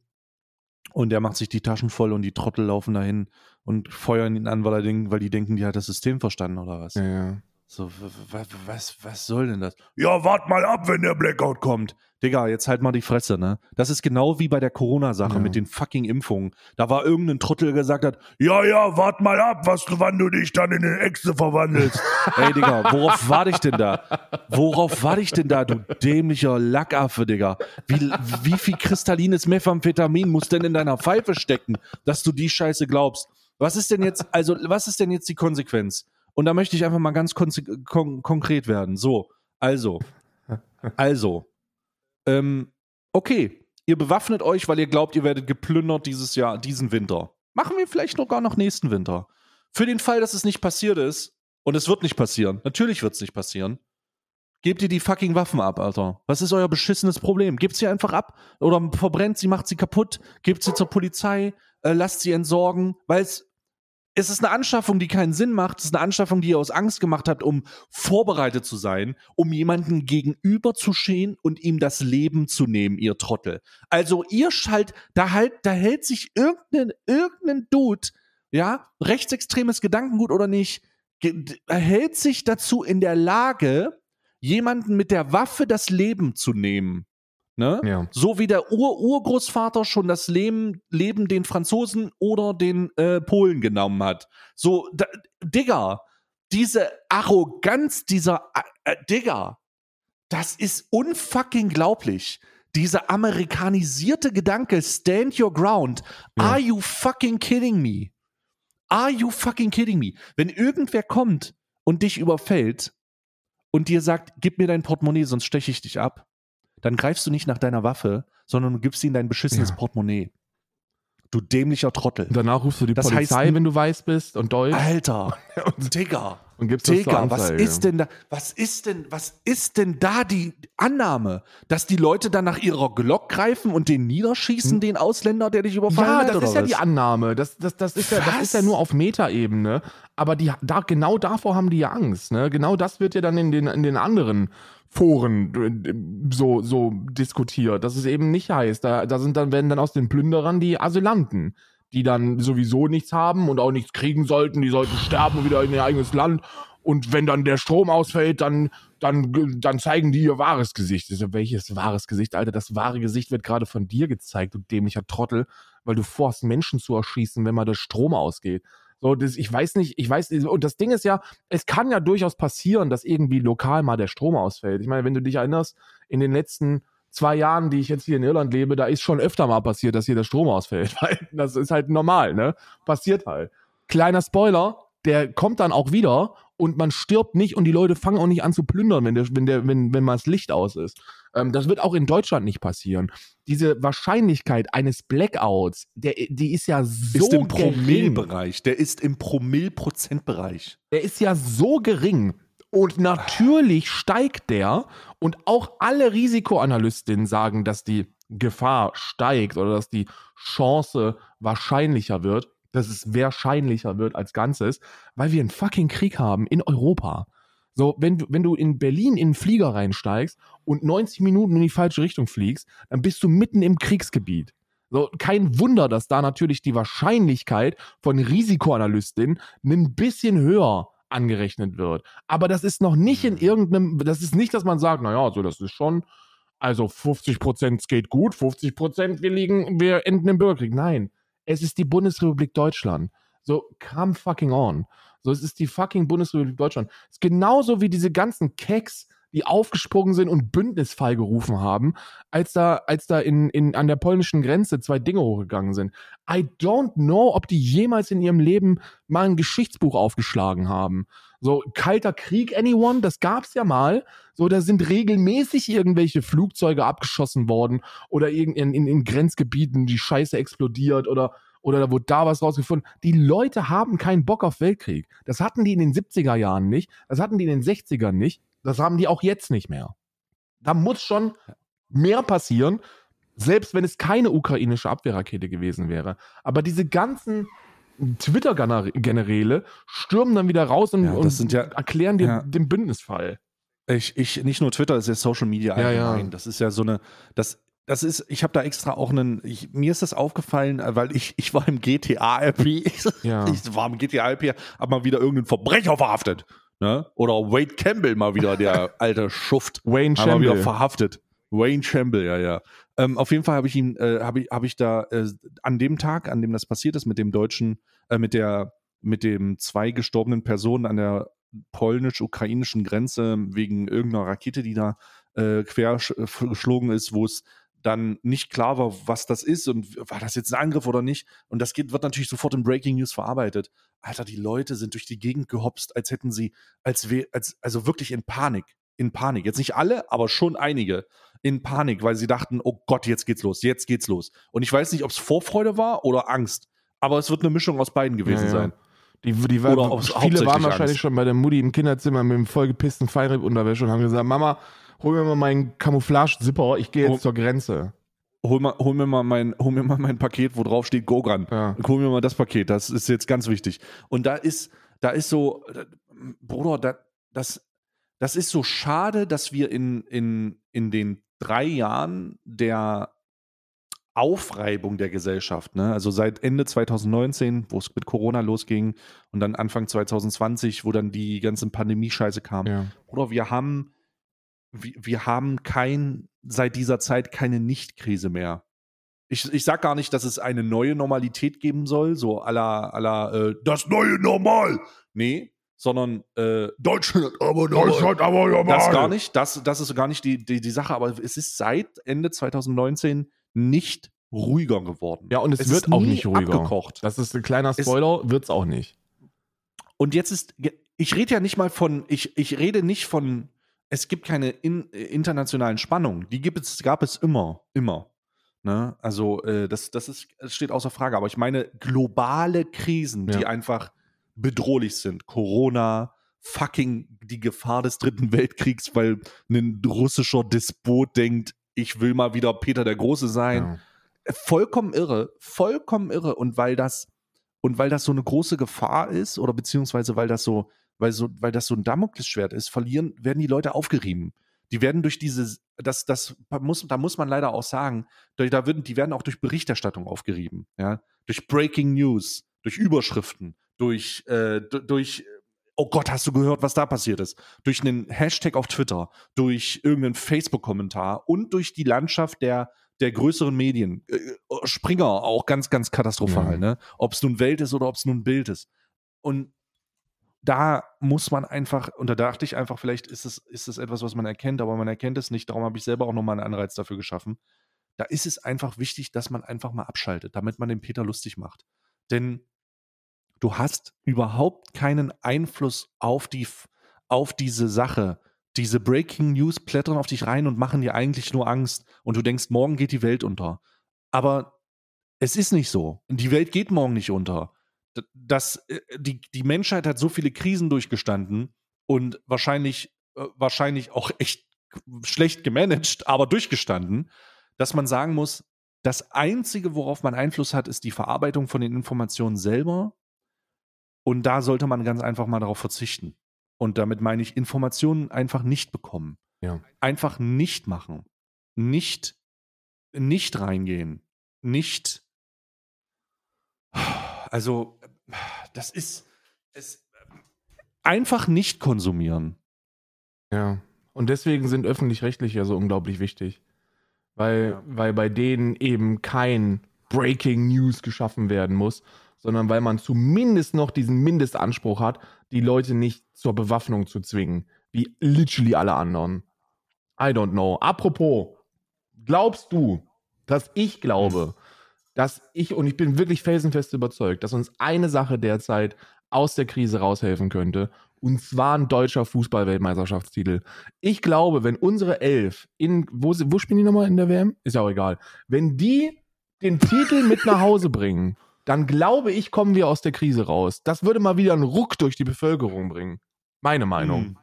Und der macht sich die Taschen voll und die Trottel laufen dahin und feuern ihn an, weil, er denk, weil die denken, die hat das System verstanden oder was. ja. So, w- w- was, was soll denn das? Ja, wart mal ab, wenn der Blackout kommt. Digga, jetzt halt mal die Fresse, ne? Das ist genau wie bei der Corona-Sache Ja. mit den fucking Impfungen. Da war irgendein Trottel, der gesagt hat, ja, ja, wart mal ab, was, wann du dich dann in eine Echse verwandelst. Ey, Digga, worauf warte ich denn da? Worauf warte ich denn da, du dämlicher Lackaffe, Digga? Wie, wie viel kristallines Methamphetamin muss denn in deiner Pfeife stecken, dass du die Scheiße glaubst? Was ist denn jetzt, also, was ist denn jetzt die Konsequenz? Und da möchte ich einfach mal ganz konse- kon konkret werden. So, also, also, ähm, okay, ihr bewaffnet euch, weil ihr glaubt, ihr werdet geplündert dieses Jahr, diesen Winter. Machen wir vielleicht noch gar noch nächsten Winter. Für den Fall, dass es nicht passiert ist, und es wird nicht passieren, natürlich wird es nicht passieren, gebt ihr die fucking Waffen ab, Alter. Was ist euer beschissenes Problem? Gebt sie einfach ab oder verbrennt sie, macht sie kaputt, gebt sie zur Polizei, äh, lasst sie entsorgen, weil es es ist eine Anschaffung, die keinen Sinn macht. Es ist eine Anschaffung, die ihr aus Angst gemacht habt, um vorbereitet zu sein, um jemanden gegenüber zu stehen und ihm das Leben zu nehmen, ihr Trottel. Also ihr schalt, da halt, da hält sich irgendein, irgendein Dude, ja, rechtsextremes Gedankengut oder nicht, hält sich dazu in der Lage, jemanden mit der Waffe das Leben zu nehmen. Ne? Ja. So wie der Ur-Urgroßvater schon das Leben, Leben den Franzosen oder den äh, Polen genommen hat. So, da, Digga, diese Arroganz dieser, äh, Digga, das ist unfucking glaublich. Dieser amerikanisierte Gedanke, stand your ground. Ja. Are you fucking kidding me? Are you fucking kidding me? Wenn irgendwer kommt und dich überfällt und dir sagt, gib mir dein Portemonnaie, sonst steche ich dich ab dann greifst du nicht nach deiner Waffe, sondern du gibst ihm dein beschissenes Ja. Portemonnaie. Du dämlicher Trottel. Und danach rufst du die Das Polizei, heißt- wenn du weiß bist und Deutsch Alter, Digga, und gibst das Digga, was ist denn da, was ist denn, was ist denn da die Annahme, dass die Leute dann nach ihrer Glock greifen und den niederschießen, den Ausländer, der dich überfallen Hm. Ja, hat? das oder ist ja was? die Annahme. Das, das, das, ist ja, das ist ja nur auf Metaebene. Aber die, da, genau davor haben die ja Angst. Ne? Genau das wird ja dann in den, in den anderen Foren äh, so, so diskutiert, dass es eben nicht heißt, da, da sind dann, werden dann aus den Plünderern die Asylanten, die dann sowieso nichts haben und auch nichts kriegen sollten, die sollten sterben und wieder in ihr eigenes Land. Und wenn dann der Strom ausfällt, dann, dann, dann zeigen die ihr wahres Gesicht. Ich so, welches wahres Gesicht, Alter? Das wahre Gesicht wird gerade von dir gezeigt, du dämlicher Trottel, weil du vorhast, Menschen zu erschießen, wenn mal der Strom ausgeht. So, das, ich weiß nicht, ich weiß und das Ding ist ja, es kann ja durchaus passieren, dass irgendwie lokal mal der Strom ausfällt. Ich meine, wenn du dich erinnerst, in den letzten zwei Jahren, die ich jetzt hier in Irland lebe, da ist schon öfter mal passiert, dass hier der Strom ausfällt. Das ist halt normal, ne? Passiert halt. Kleiner Spoiler, der kommt dann auch wieder und man stirbt nicht und die Leute fangen auch nicht an zu plündern, wenn, der, wenn, der, wenn, wenn mal das Licht aus ist. Ähm, das wird auch in Deutschland nicht passieren. Diese Wahrscheinlichkeit eines Blackouts, der, die ist ja so ist im. Promillbereich. Der ist im Promillprozentbereich. Der ist ja so gering. Und natürlich steigt der. Und auch alle Risikoanalystinnen sagen, dass die Gefahr steigt oder dass die Chance wahrscheinlicher wird, dass es wahrscheinlicher wird als Ganzes, weil wir einen fucking Krieg haben in Europa. So, wenn du, wenn du in Berlin in einen Flieger reinsteigst und 90 Minuten in die falsche Richtung fliegst, dann bist du mitten im Kriegsgebiet. So, kein Wunder, dass da natürlich die Wahrscheinlichkeit von Risikoanalystinnen ein bisschen höher angerechnet wird. Aber das ist noch nicht in irgendeinem, das ist nicht, dass man sagt, naja, so, das ist schon, also 50 Prozent geht gut, 50 Prozent wir liegen, wir enden im Bürgerkrieg. Nein, es ist die Bundesrepublik Deutschland. So, come fucking on. So, es ist die fucking Bundesrepublik Deutschland. Es ist genauso wie diese ganzen Keks, die aufgesprungen sind und Bündnisfall gerufen haben, als da, als da in, in, an der polnischen Grenze zwei Dinge hochgegangen sind. I don't know, ob die jemals in ihrem Leben mal ein Geschichtsbuch aufgeschlagen haben. So, kalter Krieg, anyone, das gab's ja mal. So, da sind regelmäßig irgendwelche Flugzeuge abgeschossen worden oder in, in, in Grenzgebieten die Scheiße explodiert oder oder da wurde da was rausgefunden. Die Leute haben keinen Bock auf Weltkrieg. Das hatten die in den 70er Jahren nicht, das hatten die in den 60ern nicht, das haben die auch jetzt nicht mehr. Da muss schon mehr passieren, selbst wenn es keine ukrainische Abwehrrakete gewesen wäre. Aber diese ganzen Twitter-Generäle stürmen dann wieder raus und, Ja, und ja- erklären dir ja. den Bündnisfall. Ich, ich, nicht nur Twitter, das ist ja Social Media Ja, ja. allgemein. Das ist ja so eine, das, das ist, ich habe da extra auch einen, ich, mir ist das aufgefallen, äh, weil ich, ich war im GTA-RP, Ja. ich war im GTA-RP, hab mal wieder irgendeinen Verbrecher verhaftet. Ne? Oder Wade Campbell mal wieder, der alte Schuft. Wayne Haben wir wieder verhaftet. Wayne Shamble, ja, ja. Ähm, auf jeden Fall habe ich ihn, äh, habe ich, habe ich da äh, an dem Tag, an dem das passiert ist, mit dem deutschen, äh, mit der, mit dem zwei gestorbenen Personen an der polnisch-ukrainischen Grenze wegen irgendeiner Rakete, die da äh, quer sch- geschlagen ist, wo es dann nicht klar war, was das ist und war das jetzt ein Angriff oder nicht. Und das geht, wird natürlich sofort in Breaking News verarbeitet. Alter, die Leute sind durch die Gegend gehopst, als hätten sie, als, wär- als also wirklich in Panik. In Panik. Jetzt nicht alle, aber schon einige in Panik, weil sie dachten, oh Gott, jetzt geht's los, jetzt geht's los. Und ich weiß nicht, ob es Vorfreude war oder Angst, aber es wird eine Mischung aus beiden gewesen Ja, ja. sein. Die, die war, Oder aufs- viele waren wahrscheinlich Angst. schon bei der Mutti im Kinderzimmer mit dem vollgepissten Feinripp-Unterwäsche und haben gesagt, Mama, hol mir mal meinen Camouflage-Zipper, ich gehe jetzt Oh. zur Grenze. hol, mal, hol, mir mal mein, hol mir mal mein Paket, wo drauf steht Gogran. Ja. Hol mir mal das Paket, das ist jetzt ganz wichtig. Und da ist, da ist so, äh, Bruder, da, das, das ist so schade, dass wir in, in, in den drei Jahren der Aufreibung der Gesellschaft, ne? also seit Ende 2019, wo es mit Corona losging und dann Anfang 2020, wo dann die ganze Pandemie-Scheiße kam, Ja. oder wir haben, wir, wir haben kein, seit dieser Zeit keine Nicht-Krise mehr. Ich, ich sag gar nicht, dass es eine neue Normalität geben soll, so aller aller äh, das neue Normal. Nee, sondern äh, Deutschland aber normal. aber Das gar nicht, das, das ist gar nicht die, die, die Sache, aber es ist seit Ende 2019 nicht ruhiger geworden. Ja, und es, Es wird ist auch nie nicht ruhiger. abgekocht. Das ist ein kleiner Es- Spoiler, wird's auch nicht. Und jetzt ist, ich rede ja nicht mal von, ich, ich rede nicht von, es gibt keine in, äh, internationalen Spannungen. Die gibt es, gab es immer, immer. Ne? Also, äh, das, das ist, es steht außer Frage. Aber ich meine, globale Krisen, die Ja. einfach bedrohlich sind. Corona, fucking die Gefahr des Dritten Weltkriegs, weil ein russischer Despot denkt, ich will mal wieder Peter der Große sein Ja. vollkommen irre, vollkommen irre. Und weil das, und weil das so eine große Gefahr ist, oder beziehungsweise weil das so, weil so, weil das so ein Damoklesschwert ist, verlieren, werden die Leute aufgerieben. Die werden durch diese, das, das muss, da muss man leider auch sagen, da würden, die werden auch durch Berichterstattung aufgerieben, ja, durch Breaking News, durch Überschriften, durch, äh, du- durch, oh Gott, hast du gehört, was da passiert ist? Durch einen Hashtag auf Twitter, durch irgendeinen Facebook-Kommentar und durch die Landschaft der, der größeren Medien. Äh, Springer auch ganz, ganz katastrophal, Ja. ne? Ob es nun Welt ist oder ob es nun Bild ist. Und da muss man einfach, und da dachte ich einfach, vielleicht ist es, ist es etwas, was man erkennt, aber man erkennt es nicht. Darum habe ich selber auch nochmal einen Anreiz dafür geschaffen. Da ist es einfach wichtig, dass man einfach mal abschaltet, damit man den Peter lustig macht. Denn du hast überhaupt keinen Einfluss auf, die, auf diese Sache. Diese Breaking News plättern auf dich rein und machen dir eigentlich nur Angst. Und du denkst, morgen geht die Welt unter. Aber es ist nicht so. Die Welt geht morgen nicht unter. D- Das, äh, die, die Menschheit hat so viele Krisen durchgestanden und wahrscheinlich, äh, wahrscheinlich auch echt schlecht gemanagt, aber durchgestanden, dass man sagen muss, das Einzige, worauf man Einfluss hat, ist die Verarbeitung von den Informationen selber. Und da sollte man ganz einfach mal darauf verzichten. Und damit meine ich Informationen einfach nicht bekommen. Ja. Einfach nicht machen. Nicht, nicht reingehen. Nicht. Also, das ist. Es, einfach nicht konsumieren. Ja. Und deswegen sind öffentlich-rechtliche so unglaublich wichtig. Weil, Ja. weil bei denen eben kein Breaking News geschaffen werden muss, sondern weil man zumindest noch diesen Mindestanspruch hat, die Leute nicht zur Bewaffnung zu zwingen, wie literally alle anderen. I don't know. Apropos, glaubst du, dass ich glaube, dass ich, und ich bin wirklich felsenfest überzeugt, dass uns eine Sache derzeit aus der Krise raushelfen könnte, und zwar ein deutscher Fußball-Weltmeisterschaftstitel. Ich glaube, wenn unsere Elf in, wo, wo spielen die nochmal in der WM? Ist ja auch egal. Wenn die den Titel mit nach Hause bringen, dann glaube ich, kommen wir aus der Krise raus. Das würde mal wieder einen Ruck durch die Bevölkerung bringen. Meine Meinung.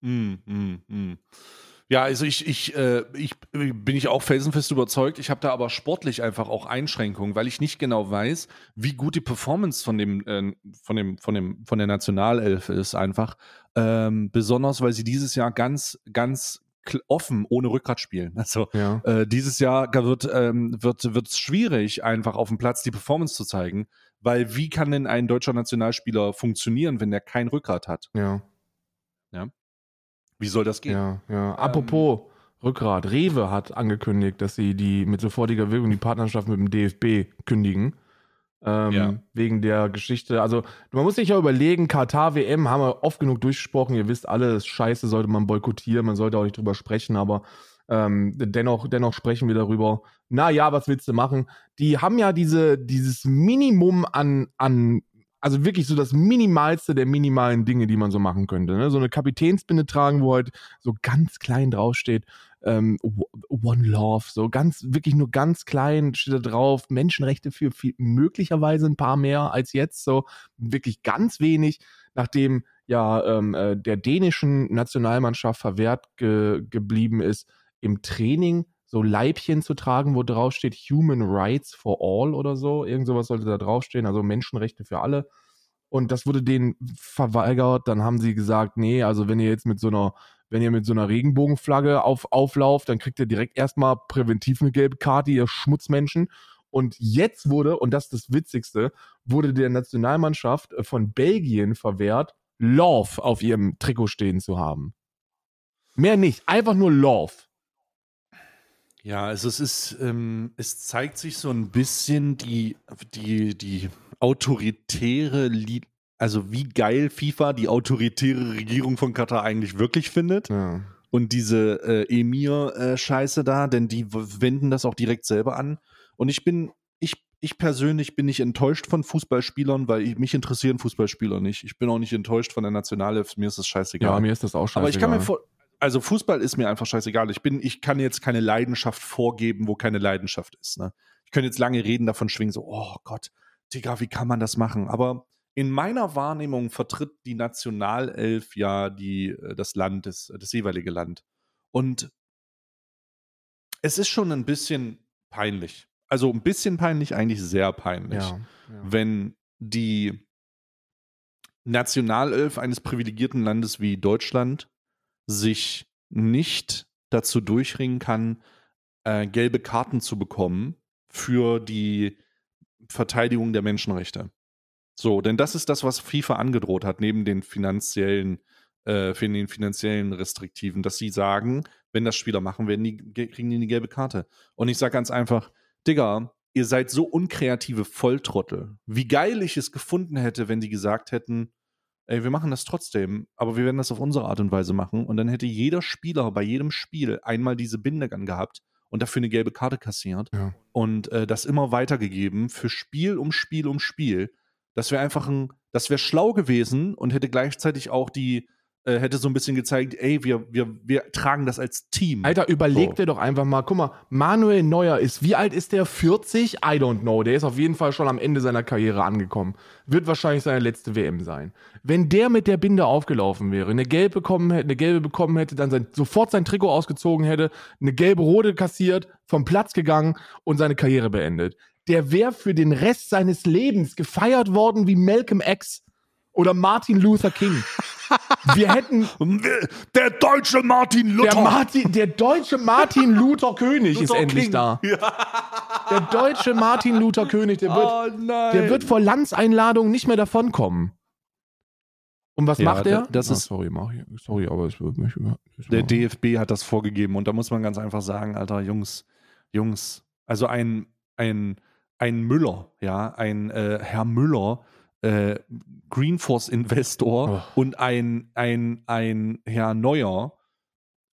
Mm, mm, mm. Ja, also ich, ich, äh, ich bin ich auch felsenfest überzeugt. Ich habe da aber sportlich einfach auch Einschränkungen, weil ich nicht genau weiß, wie gut die Performance von dem, äh, von dem, von dem, von der Nationalelf ist einfach. Ähm, besonders, weil sie dieses Jahr ganz, ganz offen ohne Rückgrat spielen. Also Ja. äh, dieses Jahr wird ähm, wird wird's schwierig, einfach auf dem Platz die Performance zu zeigen, weil wie kann denn ein deutscher Nationalspieler funktionieren, wenn der kein Rückgrat hat? Ja. Wie soll das gehen? Ja, ja. Apropos Rückgrat. Rewe hat angekündigt, dass sie die mit sofortiger Wirkung die Partnerschaft mit dem DFB kündigen. Ähm, Ja. Wegen der Geschichte. Also, man muss sich ja überlegen, Katar WM haben wir oft genug durchgesprochen. Ihr wisst alle, das scheiße, sollte man boykottieren, man sollte auch nicht drüber sprechen, aber ähm, dennoch, dennoch sprechen wir darüber. Na ja, was willst du machen? Die haben ja diese, dieses Minimum an, an also wirklich so das Minimalste der minimalen Dinge, die man so machen könnte. Ne? So eine Kapitänsbinde tragen, wo halt so ganz klein draufsteht, ähm, One Love, so ganz, wirklich nur ganz klein steht da drauf, Menschenrechte für viel, möglicherweise ein paar mehr als jetzt, so wirklich ganz wenig, nachdem ja ähm, äh, der dänischen Nationalmannschaft verwehrt ge geblieben ist, im Training so Leibchen zu tragen, wo drauf steht Human Rights for All oder so. Irgend sowas sollte da draufstehen, also Menschenrechte für alle. Und das wurde denen verweigert. Dann haben sie gesagt, nee, also wenn ihr jetzt mit so einer, wenn ihr mit so einer Regenbogenflagge auf, auflauft, dann kriegt ihr direkt erstmal präventiv eine gelbe Karte, ihr Schmutzmenschen. Und jetzt wurde, und das ist das Witzigste, wurde der Nationalmannschaft von Belgien verwehrt, Love auf ihrem Trikot stehen zu haben. Mehr nicht, einfach nur Love. Ja, also es ist, ähm, es zeigt sich so ein bisschen die, die, die autoritäre, also wie geil FIFA die autoritäre Regierung von Katar eigentlich wirklich findet. Ja. Und diese äh, Emir-Scheiße da, denn die wenden das auch direkt selber an. Und ich bin, ich, ich persönlich bin nicht enttäuscht von Fußballspielern, weil ich, mich interessieren Fußballspieler nicht. Ich bin auch nicht enttäuscht von der Nationalelf, mir ist das scheißegal. Ja, mir ist das auch scheißegal. Aber ich kann mir vor, also Fußball ist mir einfach scheißegal. Ich bin, ich kann jetzt keine Leidenschaft vorgeben, wo keine Leidenschaft ist. Ne? Ich könnte jetzt lange reden davon schwingen, so, oh Gott, Digga, wie kann man das machen? Aber in meiner Wahrnehmung vertritt die Nationalelf ja die, äh, das Land, das, das jeweilige Land. Und es ist schon ein bisschen peinlich. Also ein bisschen peinlich, eigentlich sehr peinlich, ja, ja. wenn die Nationalelf eines privilegierten Landes wie Deutschland sich nicht dazu durchringen kann, äh, gelbe Karten zu bekommen für die Verteidigung der Menschenrechte. So, denn das ist das, was FIFA angedroht hat, neben den finanziellen, äh, den finanziellen Restriktiven, dass sie sagen, wenn das Spieler machen, werden die, kriegen die eine gelbe Karte. Und ich sage ganz einfach, Digga, ihr seid so unkreative Volltrottel. Wie geil ich es gefunden hätte, wenn die gesagt hätten, ey, wir machen das trotzdem, aber wir werden das auf unsere Art und Weise machen. Und dann hätte jeder Spieler bei jedem Spiel einmal diese Binde gehabt und dafür eine gelbe Karte kassiert Ja. und äh, das immer weitergegeben für Spiel um Spiel um Spiel. Das wäre einfach ein, das wäre schlau gewesen und hätte gleichzeitig auch die, äh, hätte so ein bisschen gezeigt, ey, wir, wir, wir tragen das als Team. Alter, überleg So. dir doch einfach mal, guck mal, Manuel Neuer ist, wie alt ist der? 40? I don't know. Der ist auf jeden Fall schon am Ende seiner Karriere angekommen. Wird wahrscheinlich seine letzte WM sein. Wenn der mit der Binde aufgelaufen wäre, eine gelbe bekommen hätte, eine gelbe bekommen hätte, dann sein, sofort sein Trikot ausgezogen hätte, eine gelbe rote kassiert, vom Platz gegangen und seine Karriere beendet. Der wäre für den Rest seines Lebens gefeiert worden wie Malcolm X oder Martin Luther King. Wir hätten Der deutsche Martin Luther. der, Martin, der deutsche Martin Luther König ist Luther endlich King. da. Der deutsche Martin Luther König, der wird, oh nein. der wird vor Landseinladungen nicht mehr davonkommen. Und was Ja, macht er? da- das Ah, ist- sorry, mach ich, sorry, aber es wird mich Der DFB hat das vorgegeben und da muss man ganz einfach sagen, Alter, Jungs, Jungs, also ein, ein, ein Müller, ja, ein äh, Herr Müller, äh, Greenforce-Investor Oh. und ein, ein, ein Herr Neuer,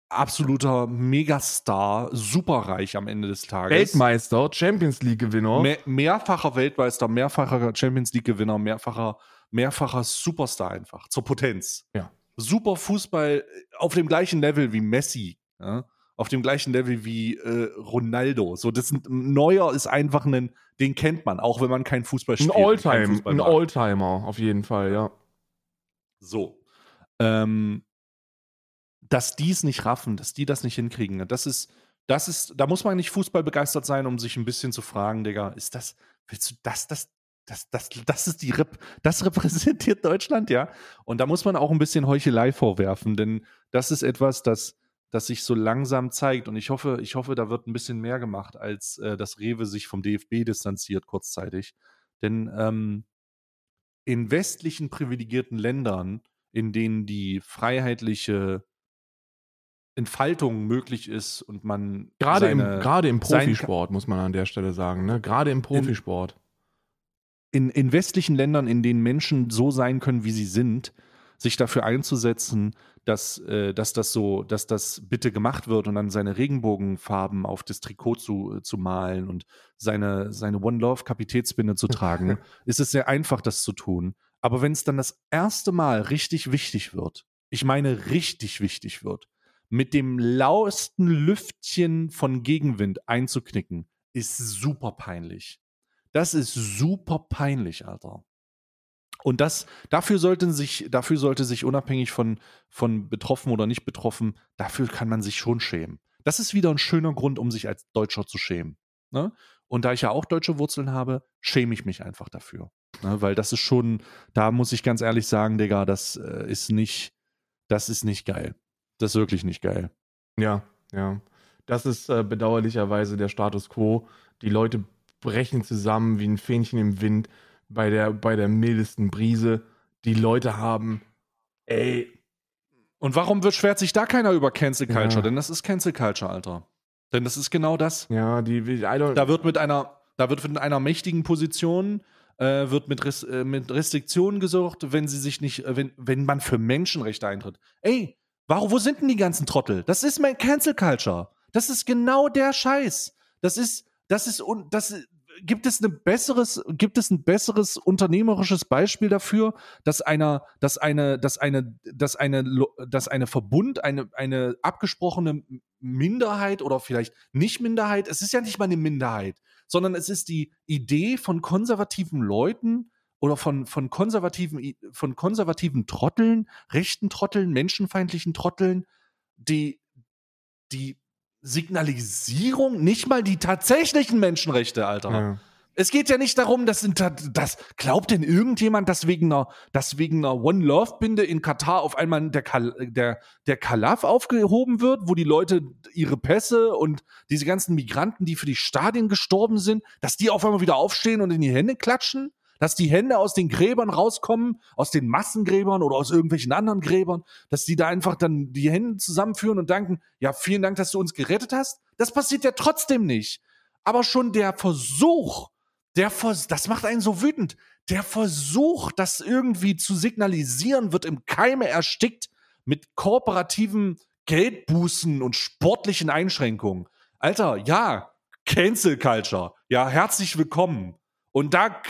absoluter Megastar, superreich am Ende des Tages. Weltmeister, Champions League Gewinner. Mehr, mehrfacher Weltmeister, mehrfacher Champions League-Gewinner, mehrfacher, mehrfacher Superstar einfach zur Potenz. Ja. Super Fußball auf dem gleichen Level wie Messi, ja? Auf dem gleichen Level wie äh, Ronaldo. So, das sind, Neuer ist einfach ein, den kennt man, auch wenn man kein Fußball ein spielt. keinen Alltime, ein. Alltimer, auf jeden Fall, ja. So. Ähm, dass die es nicht raffen, dass die das nicht hinkriegen, das ist, das ist, da muss man nicht Fußball begeistert sein, um sich ein bisschen zu fragen, Digga, ist das, willst du das, das, das, das, das ist die Rep das repräsentiert Deutschland, ja? Und da muss man auch ein bisschen Heuchelei vorwerfen, denn das ist etwas, das, das sich so langsam zeigt. Und ich hoffe, ich hoffe, da wird ein bisschen mehr gemacht, als äh, dass Rewe sich vom DFB distanziert kurzzeitig. Denn ähm, in westlichen privilegierten Ländern, in denen die freiheitliche Entfaltung möglich ist und man Gerade im, seine- gerade im sein- Profisport, muss man an der Stelle sagen. Ne? Gerade im Profisport. in, in westlichen Ländern, in denen Menschen so sein können, wie sie sind, sich dafür einzusetzen, dass, äh, dass das so, dass das bitte gemacht wird und dann seine Regenbogenfarben auf das Trikot zu, zu malen und seine, seine One Love Kapitätsbinde zu tragen, ist es sehr einfach, das zu tun. Aber wenn es dann das erste Mal richtig wichtig wird, ich meine richtig wichtig wird, mit dem lauesten Lüftchen von Gegenwind einzuknicken, ist super peinlich. Das ist super peinlich, Alter. Und das, dafür sollten sich, dafür sollte sich unabhängig von, von betroffen oder nicht betroffen, dafür kann man sich schon schämen. das ist wieder ein schöner Grund, um sich als Deutscher zu schämen. Ne? Und da ich ja auch deutsche Wurzeln habe, schäme ich mich einfach dafür. Ne? Weil das ist schon, da muss ich ganz ehrlich sagen, Digga, das äh, ist nicht, das ist nicht geil. Das ist wirklich nicht geil. Ja, ja. Das ist äh, bedauerlicherweise der Status quo. Die Leute brechen zusammen wie ein Fähnchen im Wind bei der, bei der mildesten Brise. Die Leute haben, ey. Und warum beschwert sich da keiner über Cancel Culture? Ja. Denn das ist Cancel Culture, Alter. Denn das ist genau das. Ja, die, don't, Da wird mit einer, da wird mit einer mächtigen Position äh, wird mit, Res äh, mit Restriktionen gesucht, wenn sie sich nicht, äh, wenn, wenn man für Menschenrechte eintritt. Ey, warum, wo sind denn die ganzen Trottel? Das ist mein Cancel Culture. Das ist genau der Scheiß. Das ist, das ist, un- das ist, gibt es ein besseres, gibt es ein besseres unternehmerisches Beispiel dafür, dass einer, dass eine, dass eine, dass eine, dass eine Verbund, eine, eine abgesprochene Minderheit oder vielleicht nicht Minderheit, es ist ja nicht mal eine Minderheit, sondern es ist die Idee von konservativen Leuten oder von, von konservativen, von konservativen Trotteln, rechten Trotteln, menschenfeindlichen Trotteln, die, die Signalisierung, nicht mal die tatsächlichen Menschenrechte, Alter. ja. Es geht ja nicht darum, dass, das glaubt denn irgendjemand, dass wegen einer, dass wegen einer One Love Binde in Katar auf einmal der, Kal, der, der Kalaf aufgehoben wird, wo die Leute ihre Pässe und diese ganzen Migranten, die für die Stadien gestorben sind, dass die auf einmal wieder aufstehen und in die Hände klatschen? Dass die Hände aus den Gräbern rauskommen, aus den Massengräbern oder aus irgendwelchen anderen Gräbern, dass die da einfach dann die Hände zusammenführen und danken, ja, vielen Dank, dass du uns gerettet hast. Das passiert ja trotzdem nicht. Aber schon der Versuch, der Vers das macht einen so wütend. Der Versuch, das irgendwie zu signalisieren, wird im Keime erstickt mit kooperativen Geldbußen und sportlichen Einschränkungen. Alter, ja, Cancel Culture. Ja, herzlich willkommen. Und da,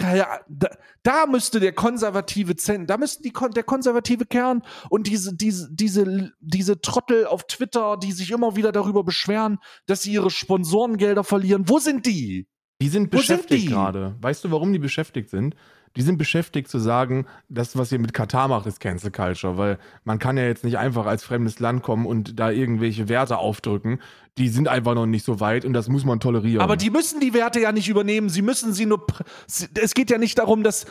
da, da müsste der konservative Zen, da müssten die, der konservative Kern und diese, diese, diese, diese Trottel auf Twitter, die sich immer wieder darüber beschweren, dass sie ihre Sponsorengelder verlieren, wo sind die? Die sind Wo sind beschäftigt die? gerade. Weißt du, warum die beschäftigt sind? Die sind beschäftigt zu sagen, das, was ihr mit Katar macht, ist Cancel Culture, weil man kann ja jetzt nicht einfach als fremdes Land kommen und da irgendwelche Werte aufdrücken. Die sind einfach noch nicht so weit und das muss man tolerieren. Aber die müssen die Werte ja nicht übernehmen. Sie müssen sie nur. Es geht ja nicht darum, dass.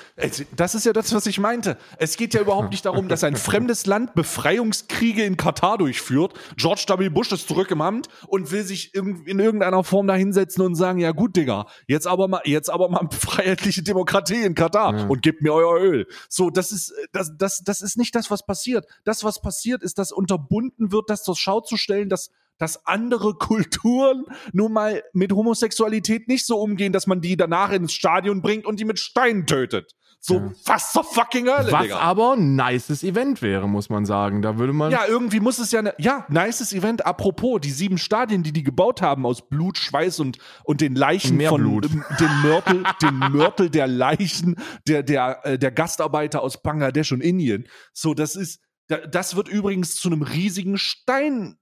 Das ist ja das, was ich meinte. Es geht ja überhaupt nicht darum, dass ein fremdes Land Befreiungskriege in Katar durchführt. George W. Bush ist zurück im Amt und will sich in irgendeiner Form da hinsetzen und sagen: Ja, gut, Digga, jetzt aber mal, jetzt aber mal freiheitliche Demokratie in Katar Ja. und gebt mir euer Öl. So, das ist, das, das, das ist nicht das, was passiert. Das, was passiert, ist, dass unterbunden wird, das zur Schau zu stellen, dass dass andere Kulturen nun mal mit Homosexualität nicht so umgehen, dass man die danach ins Stadion bringt und die mit Steinen tötet. So Ja. was zur fucking Hölle, was Digga. aber ein nices Event wäre, muss man sagen. Da würde man. Ja, irgendwie muss es ja, ne, ja, nices Event. Apropos, die sieben Stadien, die die gebaut haben aus Blut, Schweiß und, und den Leichen Mehr von, Blut. ähm, den Mörtel, den Mörtel der Leichen der, der, äh, der Gastarbeiter aus Bangladesch und Indien. So, das ist, da- das wird übrigens zu einem riesigen Stein,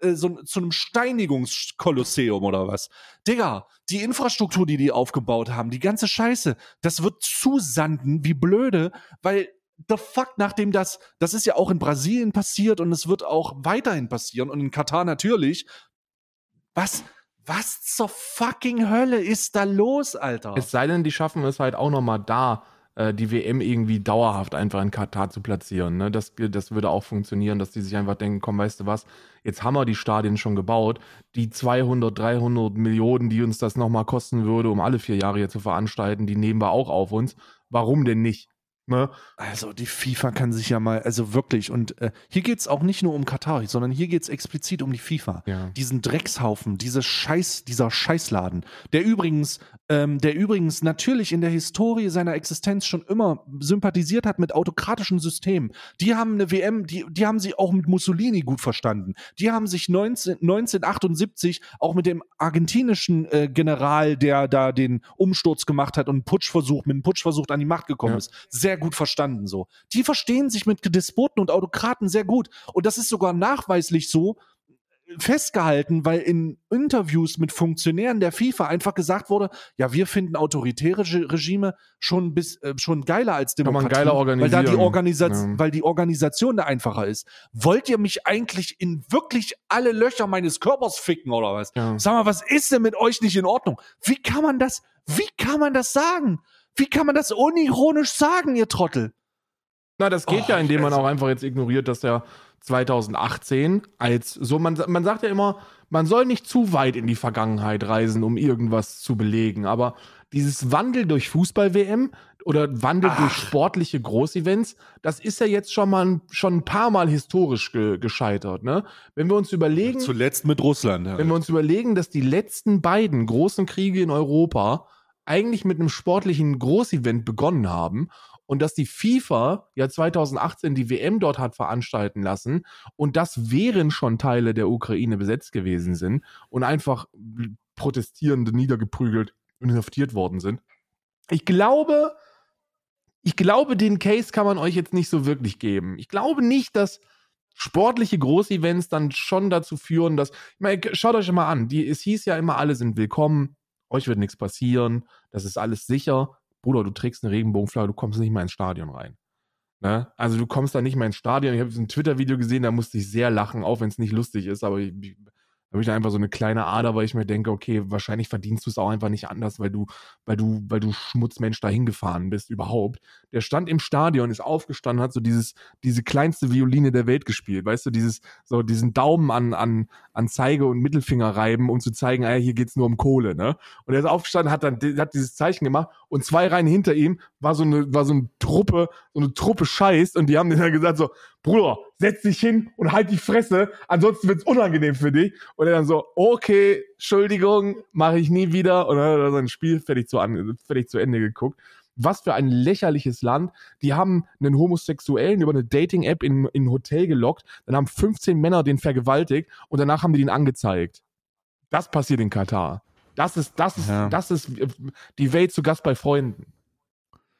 so, zu einem Steinigungskolosseum oder was. Digga, die Infrastruktur, die die aufgebaut haben, die ganze Scheiße, das wird zusanden wie blöde, weil the fuck, nachdem das, das ist ja auch in Brasilien passiert und es wird auch weiterhin passieren und in Katar natürlich. Was, was zur fucking Hölle ist da los, Alter? Es sei denn, die schaffen es halt auch nochmal da, äh, die WM irgendwie dauerhaft einfach in Katar zu platzieren. Ne? Das, das würde auch funktionieren, dass die sich einfach denken, komm, weißt du was, jetzt haben wir die Stadien schon gebaut. Die 200, 300 Millionen, die uns das nochmal kosten würde, um alle vier Jahre hier zu veranstalten, die nehmen wir auch auf uns. Warum denn nicht? Ne? Also die FIFA kann sich ja mal, also wirklich, und äh, hier geht's auch nicht nur um Katar, sondern hier geht's explizit um die FIFA. Ja. Diesen Dreckshaufen, diese Scheiß, dieser Scheißladen, der übrigens, ähm, der übrigens natürlich in der Historie seiner Existenz schon immer sympathisiert hat mit autokratischen Systemen. Die haben eine WM, die, die haben sie auch mit Mussolini gut verstanden. Die haben sich 19, 1978 auch mit dem argentinischen äh, General, der da den Umsturz gemacht hat und einen Putschversuch, mit einem Putschversuch an die Macht gekommen Ja. ist, sehr gut verstanden so. Die verstehen sich mit Despoten und Autokraten sehr gut. Und das ist sogar nachweislich so, festgehalten, weil in Interviews mit Funktionären der FIFA einfach gesagt wurde, ja, wir finden autoritäre Regime schon bis äh, schon geiler als Demokratie, Kann man geiler weil da die. Organisation, Ja. weil die Organisation da einfacher ist. Wollt ihr mich eigentlich in wirklich alle Löcher meines Körpers ficken oder was? Ja. Sag mal, was ist denn mit euch nicht in Ordnung? Wie kann man das? Wie kann man das sagen? Wie kann man das unironisch sagen, ihr Trottel? Na, das geht Oh, ja, indem man also- auch einfach jetzt ignoriert, dass er 2018 als so, man, man sagt ja immer, man soll nicht zu weit in die Vergangenheit reisen, um irgendwas zu belegen. Aber dieses Wandel durch Fußball-WM oder Wandel Ach. durch sportliche Großevents, das ist ja jetzt schon mal ein, schon ein paar Mal historisch ge, gescheitert. Ne? Wenn wir uns überlegen, Zuletzt mit Russland. Ja. wenn wir uns überlegen, dass die letzten beiden großen Kriege in Europa eigentlich mit einem sportlichen Großevent begonnen haben und dass die FIFA ja 2018 die WM dort hat veranstalten lassen und das wären schon Teile der Ukraine besetzt gewesen sind und einfach Protestierende niedergeprügelt und inhaftiert worden sind. Ich glaube, ich glaube, den Case kann man euch jetzt nicht so wirklich geben. Ich glaube nicht, dass sportliche Großevents dann schon dazu führen, dass, ich meine, schaut euch mal an, die, es hieß ja immer, alle sind willkommen, euch wird nichts passieren, das ist alles sicher. Bruder, du trägst eine Regenbogenflagge, du kommst nicht mal ins Stadion rein. Ne? Also du kommst da nicht mal ins Stadion. Ich habe ein Twitter-Video gesehen, da musste ich sehr lachen, auch wenn es nicht lustig ist, aber ich, ich, habe ich einfach so eine kleine Ader, weil ich mir denke, okay, wahrscheinlich verdienst du es auch einfach nicht anders, weil du, weil du, weil du Schmutzmensch dahin gefahren bist überhaupt. Der stand im Stadion, ist aufgestanden, hat so dieses, diese kleinste Violine der Welt gespielt, weißt du, dieses, so diesen Daumen an, an, an Zeige und Mittelfinger reiben, um zu zeigen, ey, hier geht's nur um Kohle, ne? Und er ist aufgestanden, hat dann, hat dieses Zeichen gemacht und zwei Reihen hinter ihm war so eine, war so eine Truppe, so eine Truppe Scheiß und die haben dann gesagt so, Bruder, setz dich hin und halt die Fresse, ansonsten wird's unangenehm für dich. Und er dann so, okay, Entschuldigung, mache ich nie wieder. Und dann hat er sein Spiel fertig zu, an, fertig zu Ende geguckt. Was für ein lächerliches Land. Die haben einen Homosexuellen über eine Dating-App in, in ein Hotel gelockt, dann haben 15 Männer den vergewaltigt und danach haben die den angezeigt. Das passiert in Katar. Das ist, das ist, Ja. das ist äh, die Welt zu Gast bei Freunden.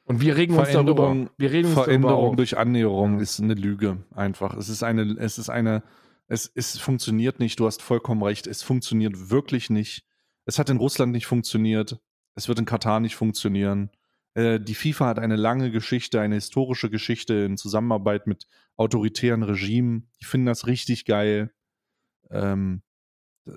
Und wir regen uns darüber. Veränderung, Wir regen uns darüber Veränderung auf. durch Annäherung ist eine Lüge. Einfach. Es ist eine, es ist eine, es, es funktioniert nicht. Du hast vollkommen recht. Es funktioniert wirklich nicht. Es hat in Russland nicht funktioniert. Es wird in Katar nicht funktionieren. Äh, die FIFA hat eine lange Geschichte, eine historische Geschichte in Zusammenarbeit mit autoritären Regimen. Die finden das richtig geil. Ähm, äh,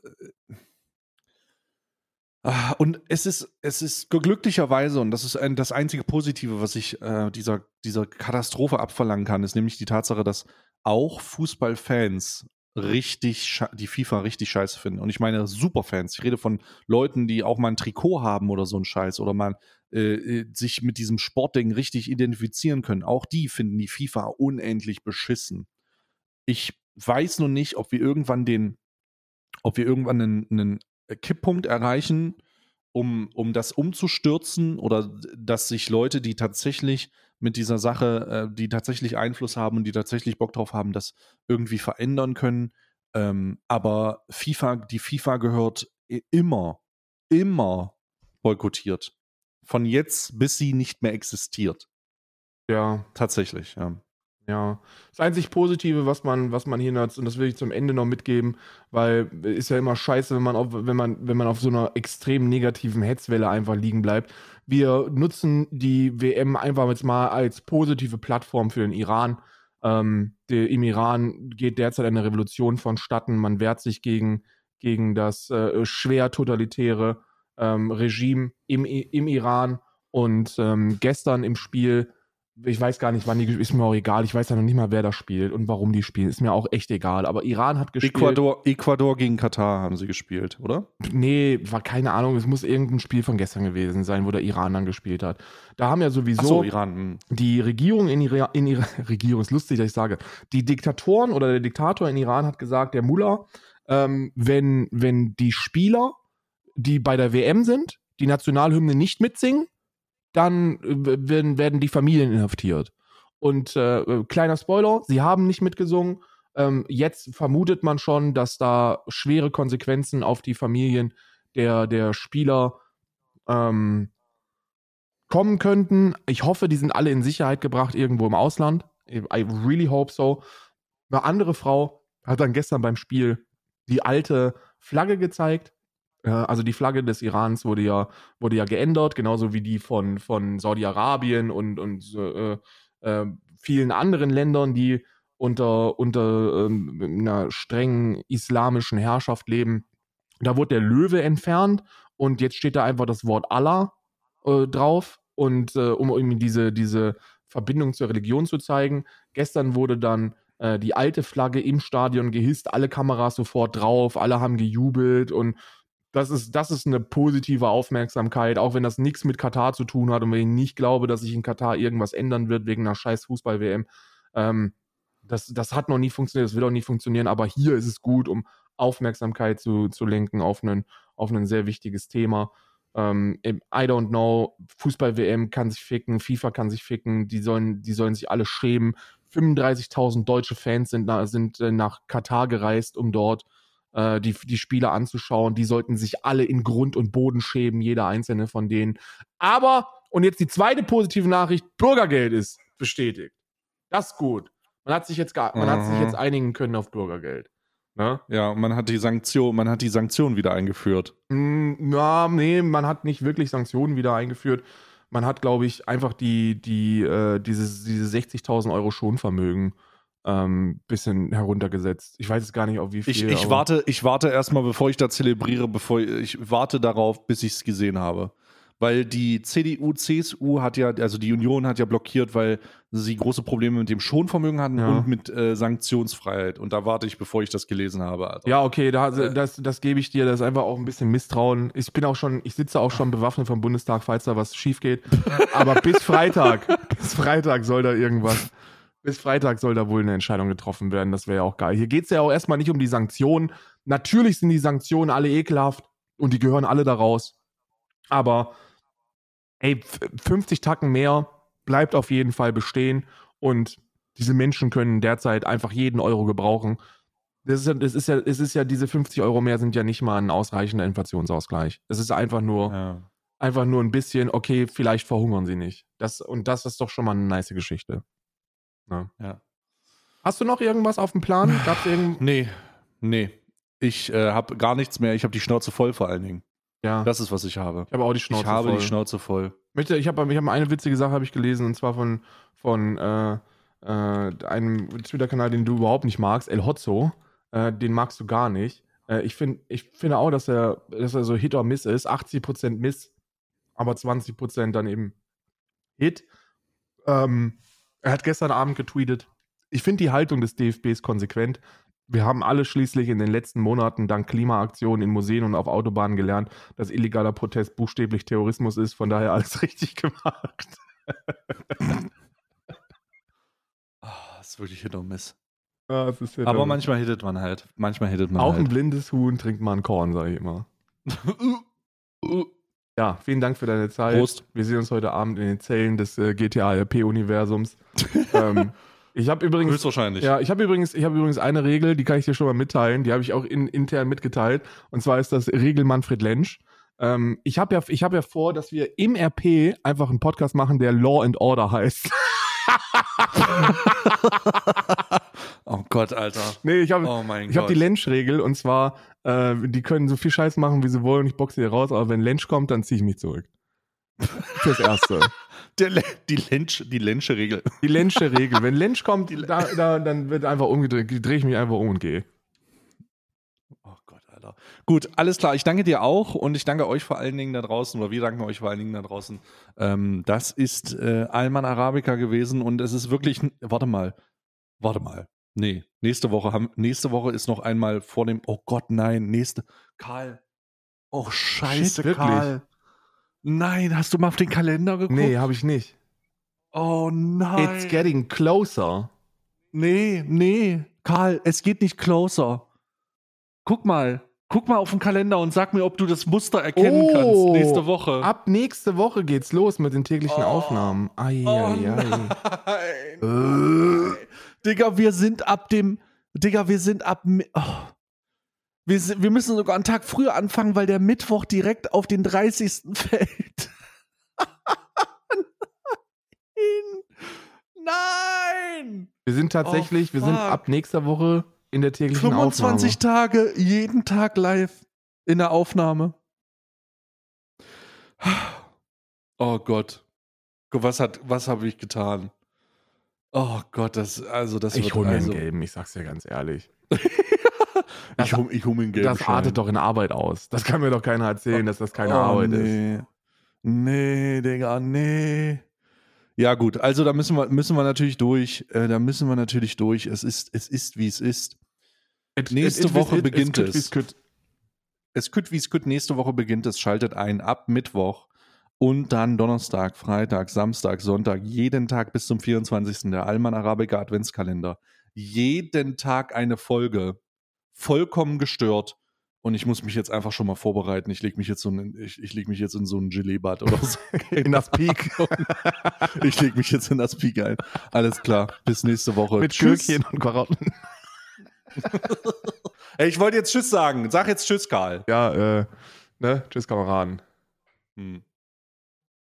Ah, Und es ist, es ist glücklicherweise, und das ist ein, das einzige Positive, was ich äh, dieser, dieser Katastrophe abverlangen kann, ist nämlich die Tatsache, dass auch Fußballfans richtig die FIFA richtig scheiße finden. Und ich meine Superfans. Ich rede von Leuten, die auch mal ein Trikot haben oder so ein Scheiß oder mal äh, äh, sich mit diesem Sportding richtig identifizieren können. Auch die finden die FIFA unendlich beschissen. Ich weiß nur nicht, ob wir irgendwann den, ob wir irgendwann einen, einen Kipppunkt erreichen, um, um das umzustürzen oder dass sich Leute, die tatsächlich mit dieser Sache, äh, die tatsächlich Einfluss haben und die tatsächlich Bock drauf haben, das irgendwie verändern können. Ähm, aber FIFA, die FIFA gehört immer, immer boykottiert. Von jetzt bis sie nicht mehr existiert. Ja, Tatsächlich, ja. ja. Das einzig Positive, was man, was man hier hat, und das will ich zum Ende noch mitgeben, weil ist ja immer scheiße, wenn man auf, wenn man, wenn man auf so einer extrem negativen Hetzwelle einfach liegen bleibt. Wir nutzen die WM einfach jetzt mal als positive Plattform für den Iran. Ähm, der, Im Iran geht derzeit eine Revolution vonstatten. Man wehrt sich gegen, gegen das äh, schwer totalitäre ähm, Regime im, im Iran. Und ähm, gestern im Spiel, ich weiß gar nicht, wann die, ist mir auch egal. Ich weiß ja noch nicht mal, wer da spielt und warum die spielen. Ist mir auch echt egal. Aber Iran hat gespielt. Ecuador, Ecuador gegen Katar haben sie gespielt, oder? Nee, war keine Ahnung. Es muss irgendein Spiel von gestern gewesen sein, wo der Iran dann gespielt hat. Da haben ja sowieso so, Iran. hm. die Regierung in ihrer, in ihrer Regierung, ist lustig, dass ich sage, die Diktatoren oder der Diktator in Iran hat gesagt, der Mullah, ähm, wenn, wenn die Spieler, die bei der WM sind, die Nationalhymne nicht mitsingen, dann äh, werden, werden die Familien inhaftiert. Und äh, kleiner Spoiler, sie haben nicht mitgesungen. Ähm, jetzt vermutet man schon, dass da schwere Konsequenzen auf die Familien der, der Spieler ähm, kommen könnten. Ich hoffe, die sind alle in Sicherheit gebracht irgendwo im Ausland. I really hope so. Eine andere Frau hat dann gestern beim Spiel die alte Flagge gezeigt. Äh, also die Flagge des Irans wurde ja, wurde ja geändert, genauso wie die von, von Saudi-Arabien und, und äh, äh, vielen anderen Ländern, die unter, unter ähm, einer strengen islamischen Herrschaft leben. Da wurde der Löwe entfernt und jetzt steht da einfach das Wort Allah äh, drauf und äh, um irgendwie diese, diese Verbindung zur Religion zu zeigen. Gestern wurde dann äh, die alte Flagge im Stadion gehisst, alle Kameras sofort drauf, alle haben gejubelt und das ist, das ist eine positive Aufmerksamkeit, auch wenn das nichts mit Katar zu tun hat und wenn ich nicht glaube, dass sich in Katar irgendwas ändern wird wegen einer scheiß Fußball-WM. Ähm, das, das hat noch nie funktioniert, das wird auch nie funktionieren, aber hier ist es gut, um Aufmerksamkeit zu, zu lenken auf ein auf ein sehr wichtiges Thema. Ähm, I don't know, Fußball-WM kann sich ficken, FIFA kann sich ficken, die sollen, die sollen sich alle schämen. 35.000 deutsche Fans sind, sind äh, nach Katar gereist, um dort äh, die, die Spiele anzuschauen. Die sollten sich alle in Grund und Boden schämen, jeder einzelne von denen. Aber, und jetzt die zweite positive Nachricht, Bürgergeld ist bestätigt. Das ist gut. Man hat sich jetzt, man hat sich jetzt einigen können auf Bürgergeld. Ne? Ja, man hat die Sanktion, man hat die Sanktionen wieder eingeführt. Mm, na, nee, man hat nicht wirklich Sanktionen wieder eingeführt. Man hat, glaube ich, einfach die, die, äh, dieses, diese 60.000 Euro Schonvermögen ähm, bisschen heruntergesetzt. Ich weiß es gar nicht, auf wie viel. Ich, ich warte, ich warte erstmal, bevor ich da zelebriere, bevor ich, ich warte darauf, bis ich es gesehen habe weil die CDU, CSU hat ja, also die Union hat ja blockiert, weil sie große Probleme mit dem Schonvermögen hatten ja. und mit äh, Sanktionsfreiheit. Und da warte ich, bevor ich das gelesen habe. Alter. Ja, okay, da, äh. das, das gebe ich dir. Das ist einfach auch ein bisschen Misstrauen. Ich bin auch schon, ich sitze auch schon bewaffnet vom Bundestag, falls da was schief geht. Aber bis Freitag, bis Freitag soll da irgendwas. Bis Freitag soll da wohl eine Entscheidung getroffen werden. Das wäre ja auch geil. Hier geht es ja auch erstmal nicht um die Sanktionen. Natürlich sind die Sanktionen alle ekelhaft und die gehören alle da raus. Aber ey, 50 Tacken mehr bleibt auf jeden Fall bestehen und diese Menschen können derzeit einfach jeden Euro gebrauchen. Das ist ja, das ist ja, es ist ja, diese 50 Euro mehr sind ja nicht mal ein ausreichender Inflationsausgleich. Es ist einfach nur, ja. einfach nur ein bisschen, okay, vielleicht verhungern sie nicht. Das, und das ist doch schon mal eine nice Geschichte. Ja. ja. Hast du noch irgendwas auf dem Plan? Gab's irgend nee, nee. Ich äh, habe gar nichts mehr. Ich habe die Schnauze voll vor allen Dingen. Ja. Das ist, was ich habe. Ich habe auch die Schnauze voll. Ich habe voll. die Schnauze voll. Ich habe ich hab eine witzige Sache ich gelesen, und zwar von, von äh, äh, einem Twitter-Kanal, den du überhaupt nicht magst, El Hotzo. Äh, den magst du gar nicht. Äh, ich, find, ich finde auch, dass er, dass er so Hit or Miss ist. 80% Miss, aber 20% dann eben Hit. Ähm, er hat gestern Abend getweetet. Ich finde die Haltung des DFBs konsequent. Wir haben alle schließlich in den letzten Monaten dank Klimaaktionen in Museen und auf Autobahnen gelernt, dass illegaler Protest buchstäblich Terrorismus ist. Von daher alles richtig gemacht. oh, das ist wirklich Hit und Miss. Ja, Aber manchmal hittet man halt. Manchmal hittet man Auch halt. ein blindes Huhn trinkt man Korn, sage ich immer. ja, vielen Dank für deine Zeit. Prost. Wir sehen uns heute Abend in den Zellen des äh, GTA RP-Universums. ähm, ich habe übrigens. Höchstwahrscheinlich. Ja, ich habe übrigens, ich habe übrigens eine Regel, die kann ich dir schon mal mitteilen. Die habe ich auch in, intern mitgeteilt. Und zwar ist das Regel Manfred Lensch. Ähm, ich habe ja, ich habe ja vor, dass wir im RP einfach einen Podcast machen, der Law and Order heißt. oh Gott, Alter. Nee, ich habe oh ich hab die Lensch-Regel und zwar, äh, die können so viel Scheiß machen, wie sie wollen. Ich boxe hier raus, aber wenn Lensch kommt, dann ziehe ich mich zurück. Fürs Erste. Der, die, Lensch, die Lensche Regel. Die Lensche Regel. Wenn Lensch kommt, da, da, dann wird einfach umgedreht, drehe ich mich einfach um und gehe. Gut, alles klar. Ich danke dir auch und ich danke euch vor allen Dingen da draußen, oder wir danken euch vor allen Dingen da draußen. Ähm, das ist äh, Alman Arabica gewesen und es ist wirklich. Warte mal. Warte mal. Nee, nächste Woche haben, nächste Woche ist noch einmal vor dem. Oh Gott, nein, nächste. Karl. Oh, scheiße, Shit, Karl. Nein, hast du mal auf den Kalender geguckt? Nee, habe ich nicht. Oh nein. It's getting closer. Nee, nee. Karl, es geht nicht closer. Guck mal. Guck mal auf den Kalender und sag mir, ob du das Muster erkennen oh, kannst nächste Woche. Ab nächste Woche geht's los mit den täglichen oh. Aufnahmen. Ai, oh ai, ai. Äh. Digga, wir sind ab dem. Digga, wir sind ab. Oh. Wir, wir müssen sogar einen Tag früher anfangen, weil der Mittwoch direkt auf den 30. fällt. Nein! Nein! Wir sind tatsächlich, oh, wir sind ab nächster Woche in der täglichen 25 Tage, jeden Tag live in der Aufnahme. Oh Gott. Was hat, was habe ich getan? Oh Gott, das, also das Ich hole mir also, einen gelben, ich sag's dir ganz ehrlich. Ich hole ich hol mir einen gelben Das artet doch in Arbeit aus. Das kann mir doch keiner erzählen, dass das keine oh, Arbeit ist. nee. Nee, Digga, nee. Ja, gut, also da müssen wir, müssen wir natürlich durch. Äh, da müssen wir natürlich durch. Es ist, es ist, wie es ist. It- Nächste it- it- Woche beginnt es. Es kütt wie es kütt, nächste Woche beginnt es, schaltet ein ab Mittwoch und dann Donnerstag, Freitag, Samstag, Sonntag, jeden Tag bis zum 24. der Alman Arabica Adventskalender. Jeden Tag eine Folge. Vollkommen gestört. Und ich muss mich jetzt einfach schon mal vorbereiten. Ich lege mich jetzt so in, ich, ich leg mich jetzt in so ein Gelee-Bad oder so. In das Peak. ich lege mich jetzt in das Peak ein. Alles klar. Bis nächste Woche. Mit Tschüss. Gürkchen und Karotten. Ey, ich wollte jetzt Tschüss sagen. Sag jetzt Tschüss, Karl. Ja, äh, ne? Tschüss, Kameraden. Hm.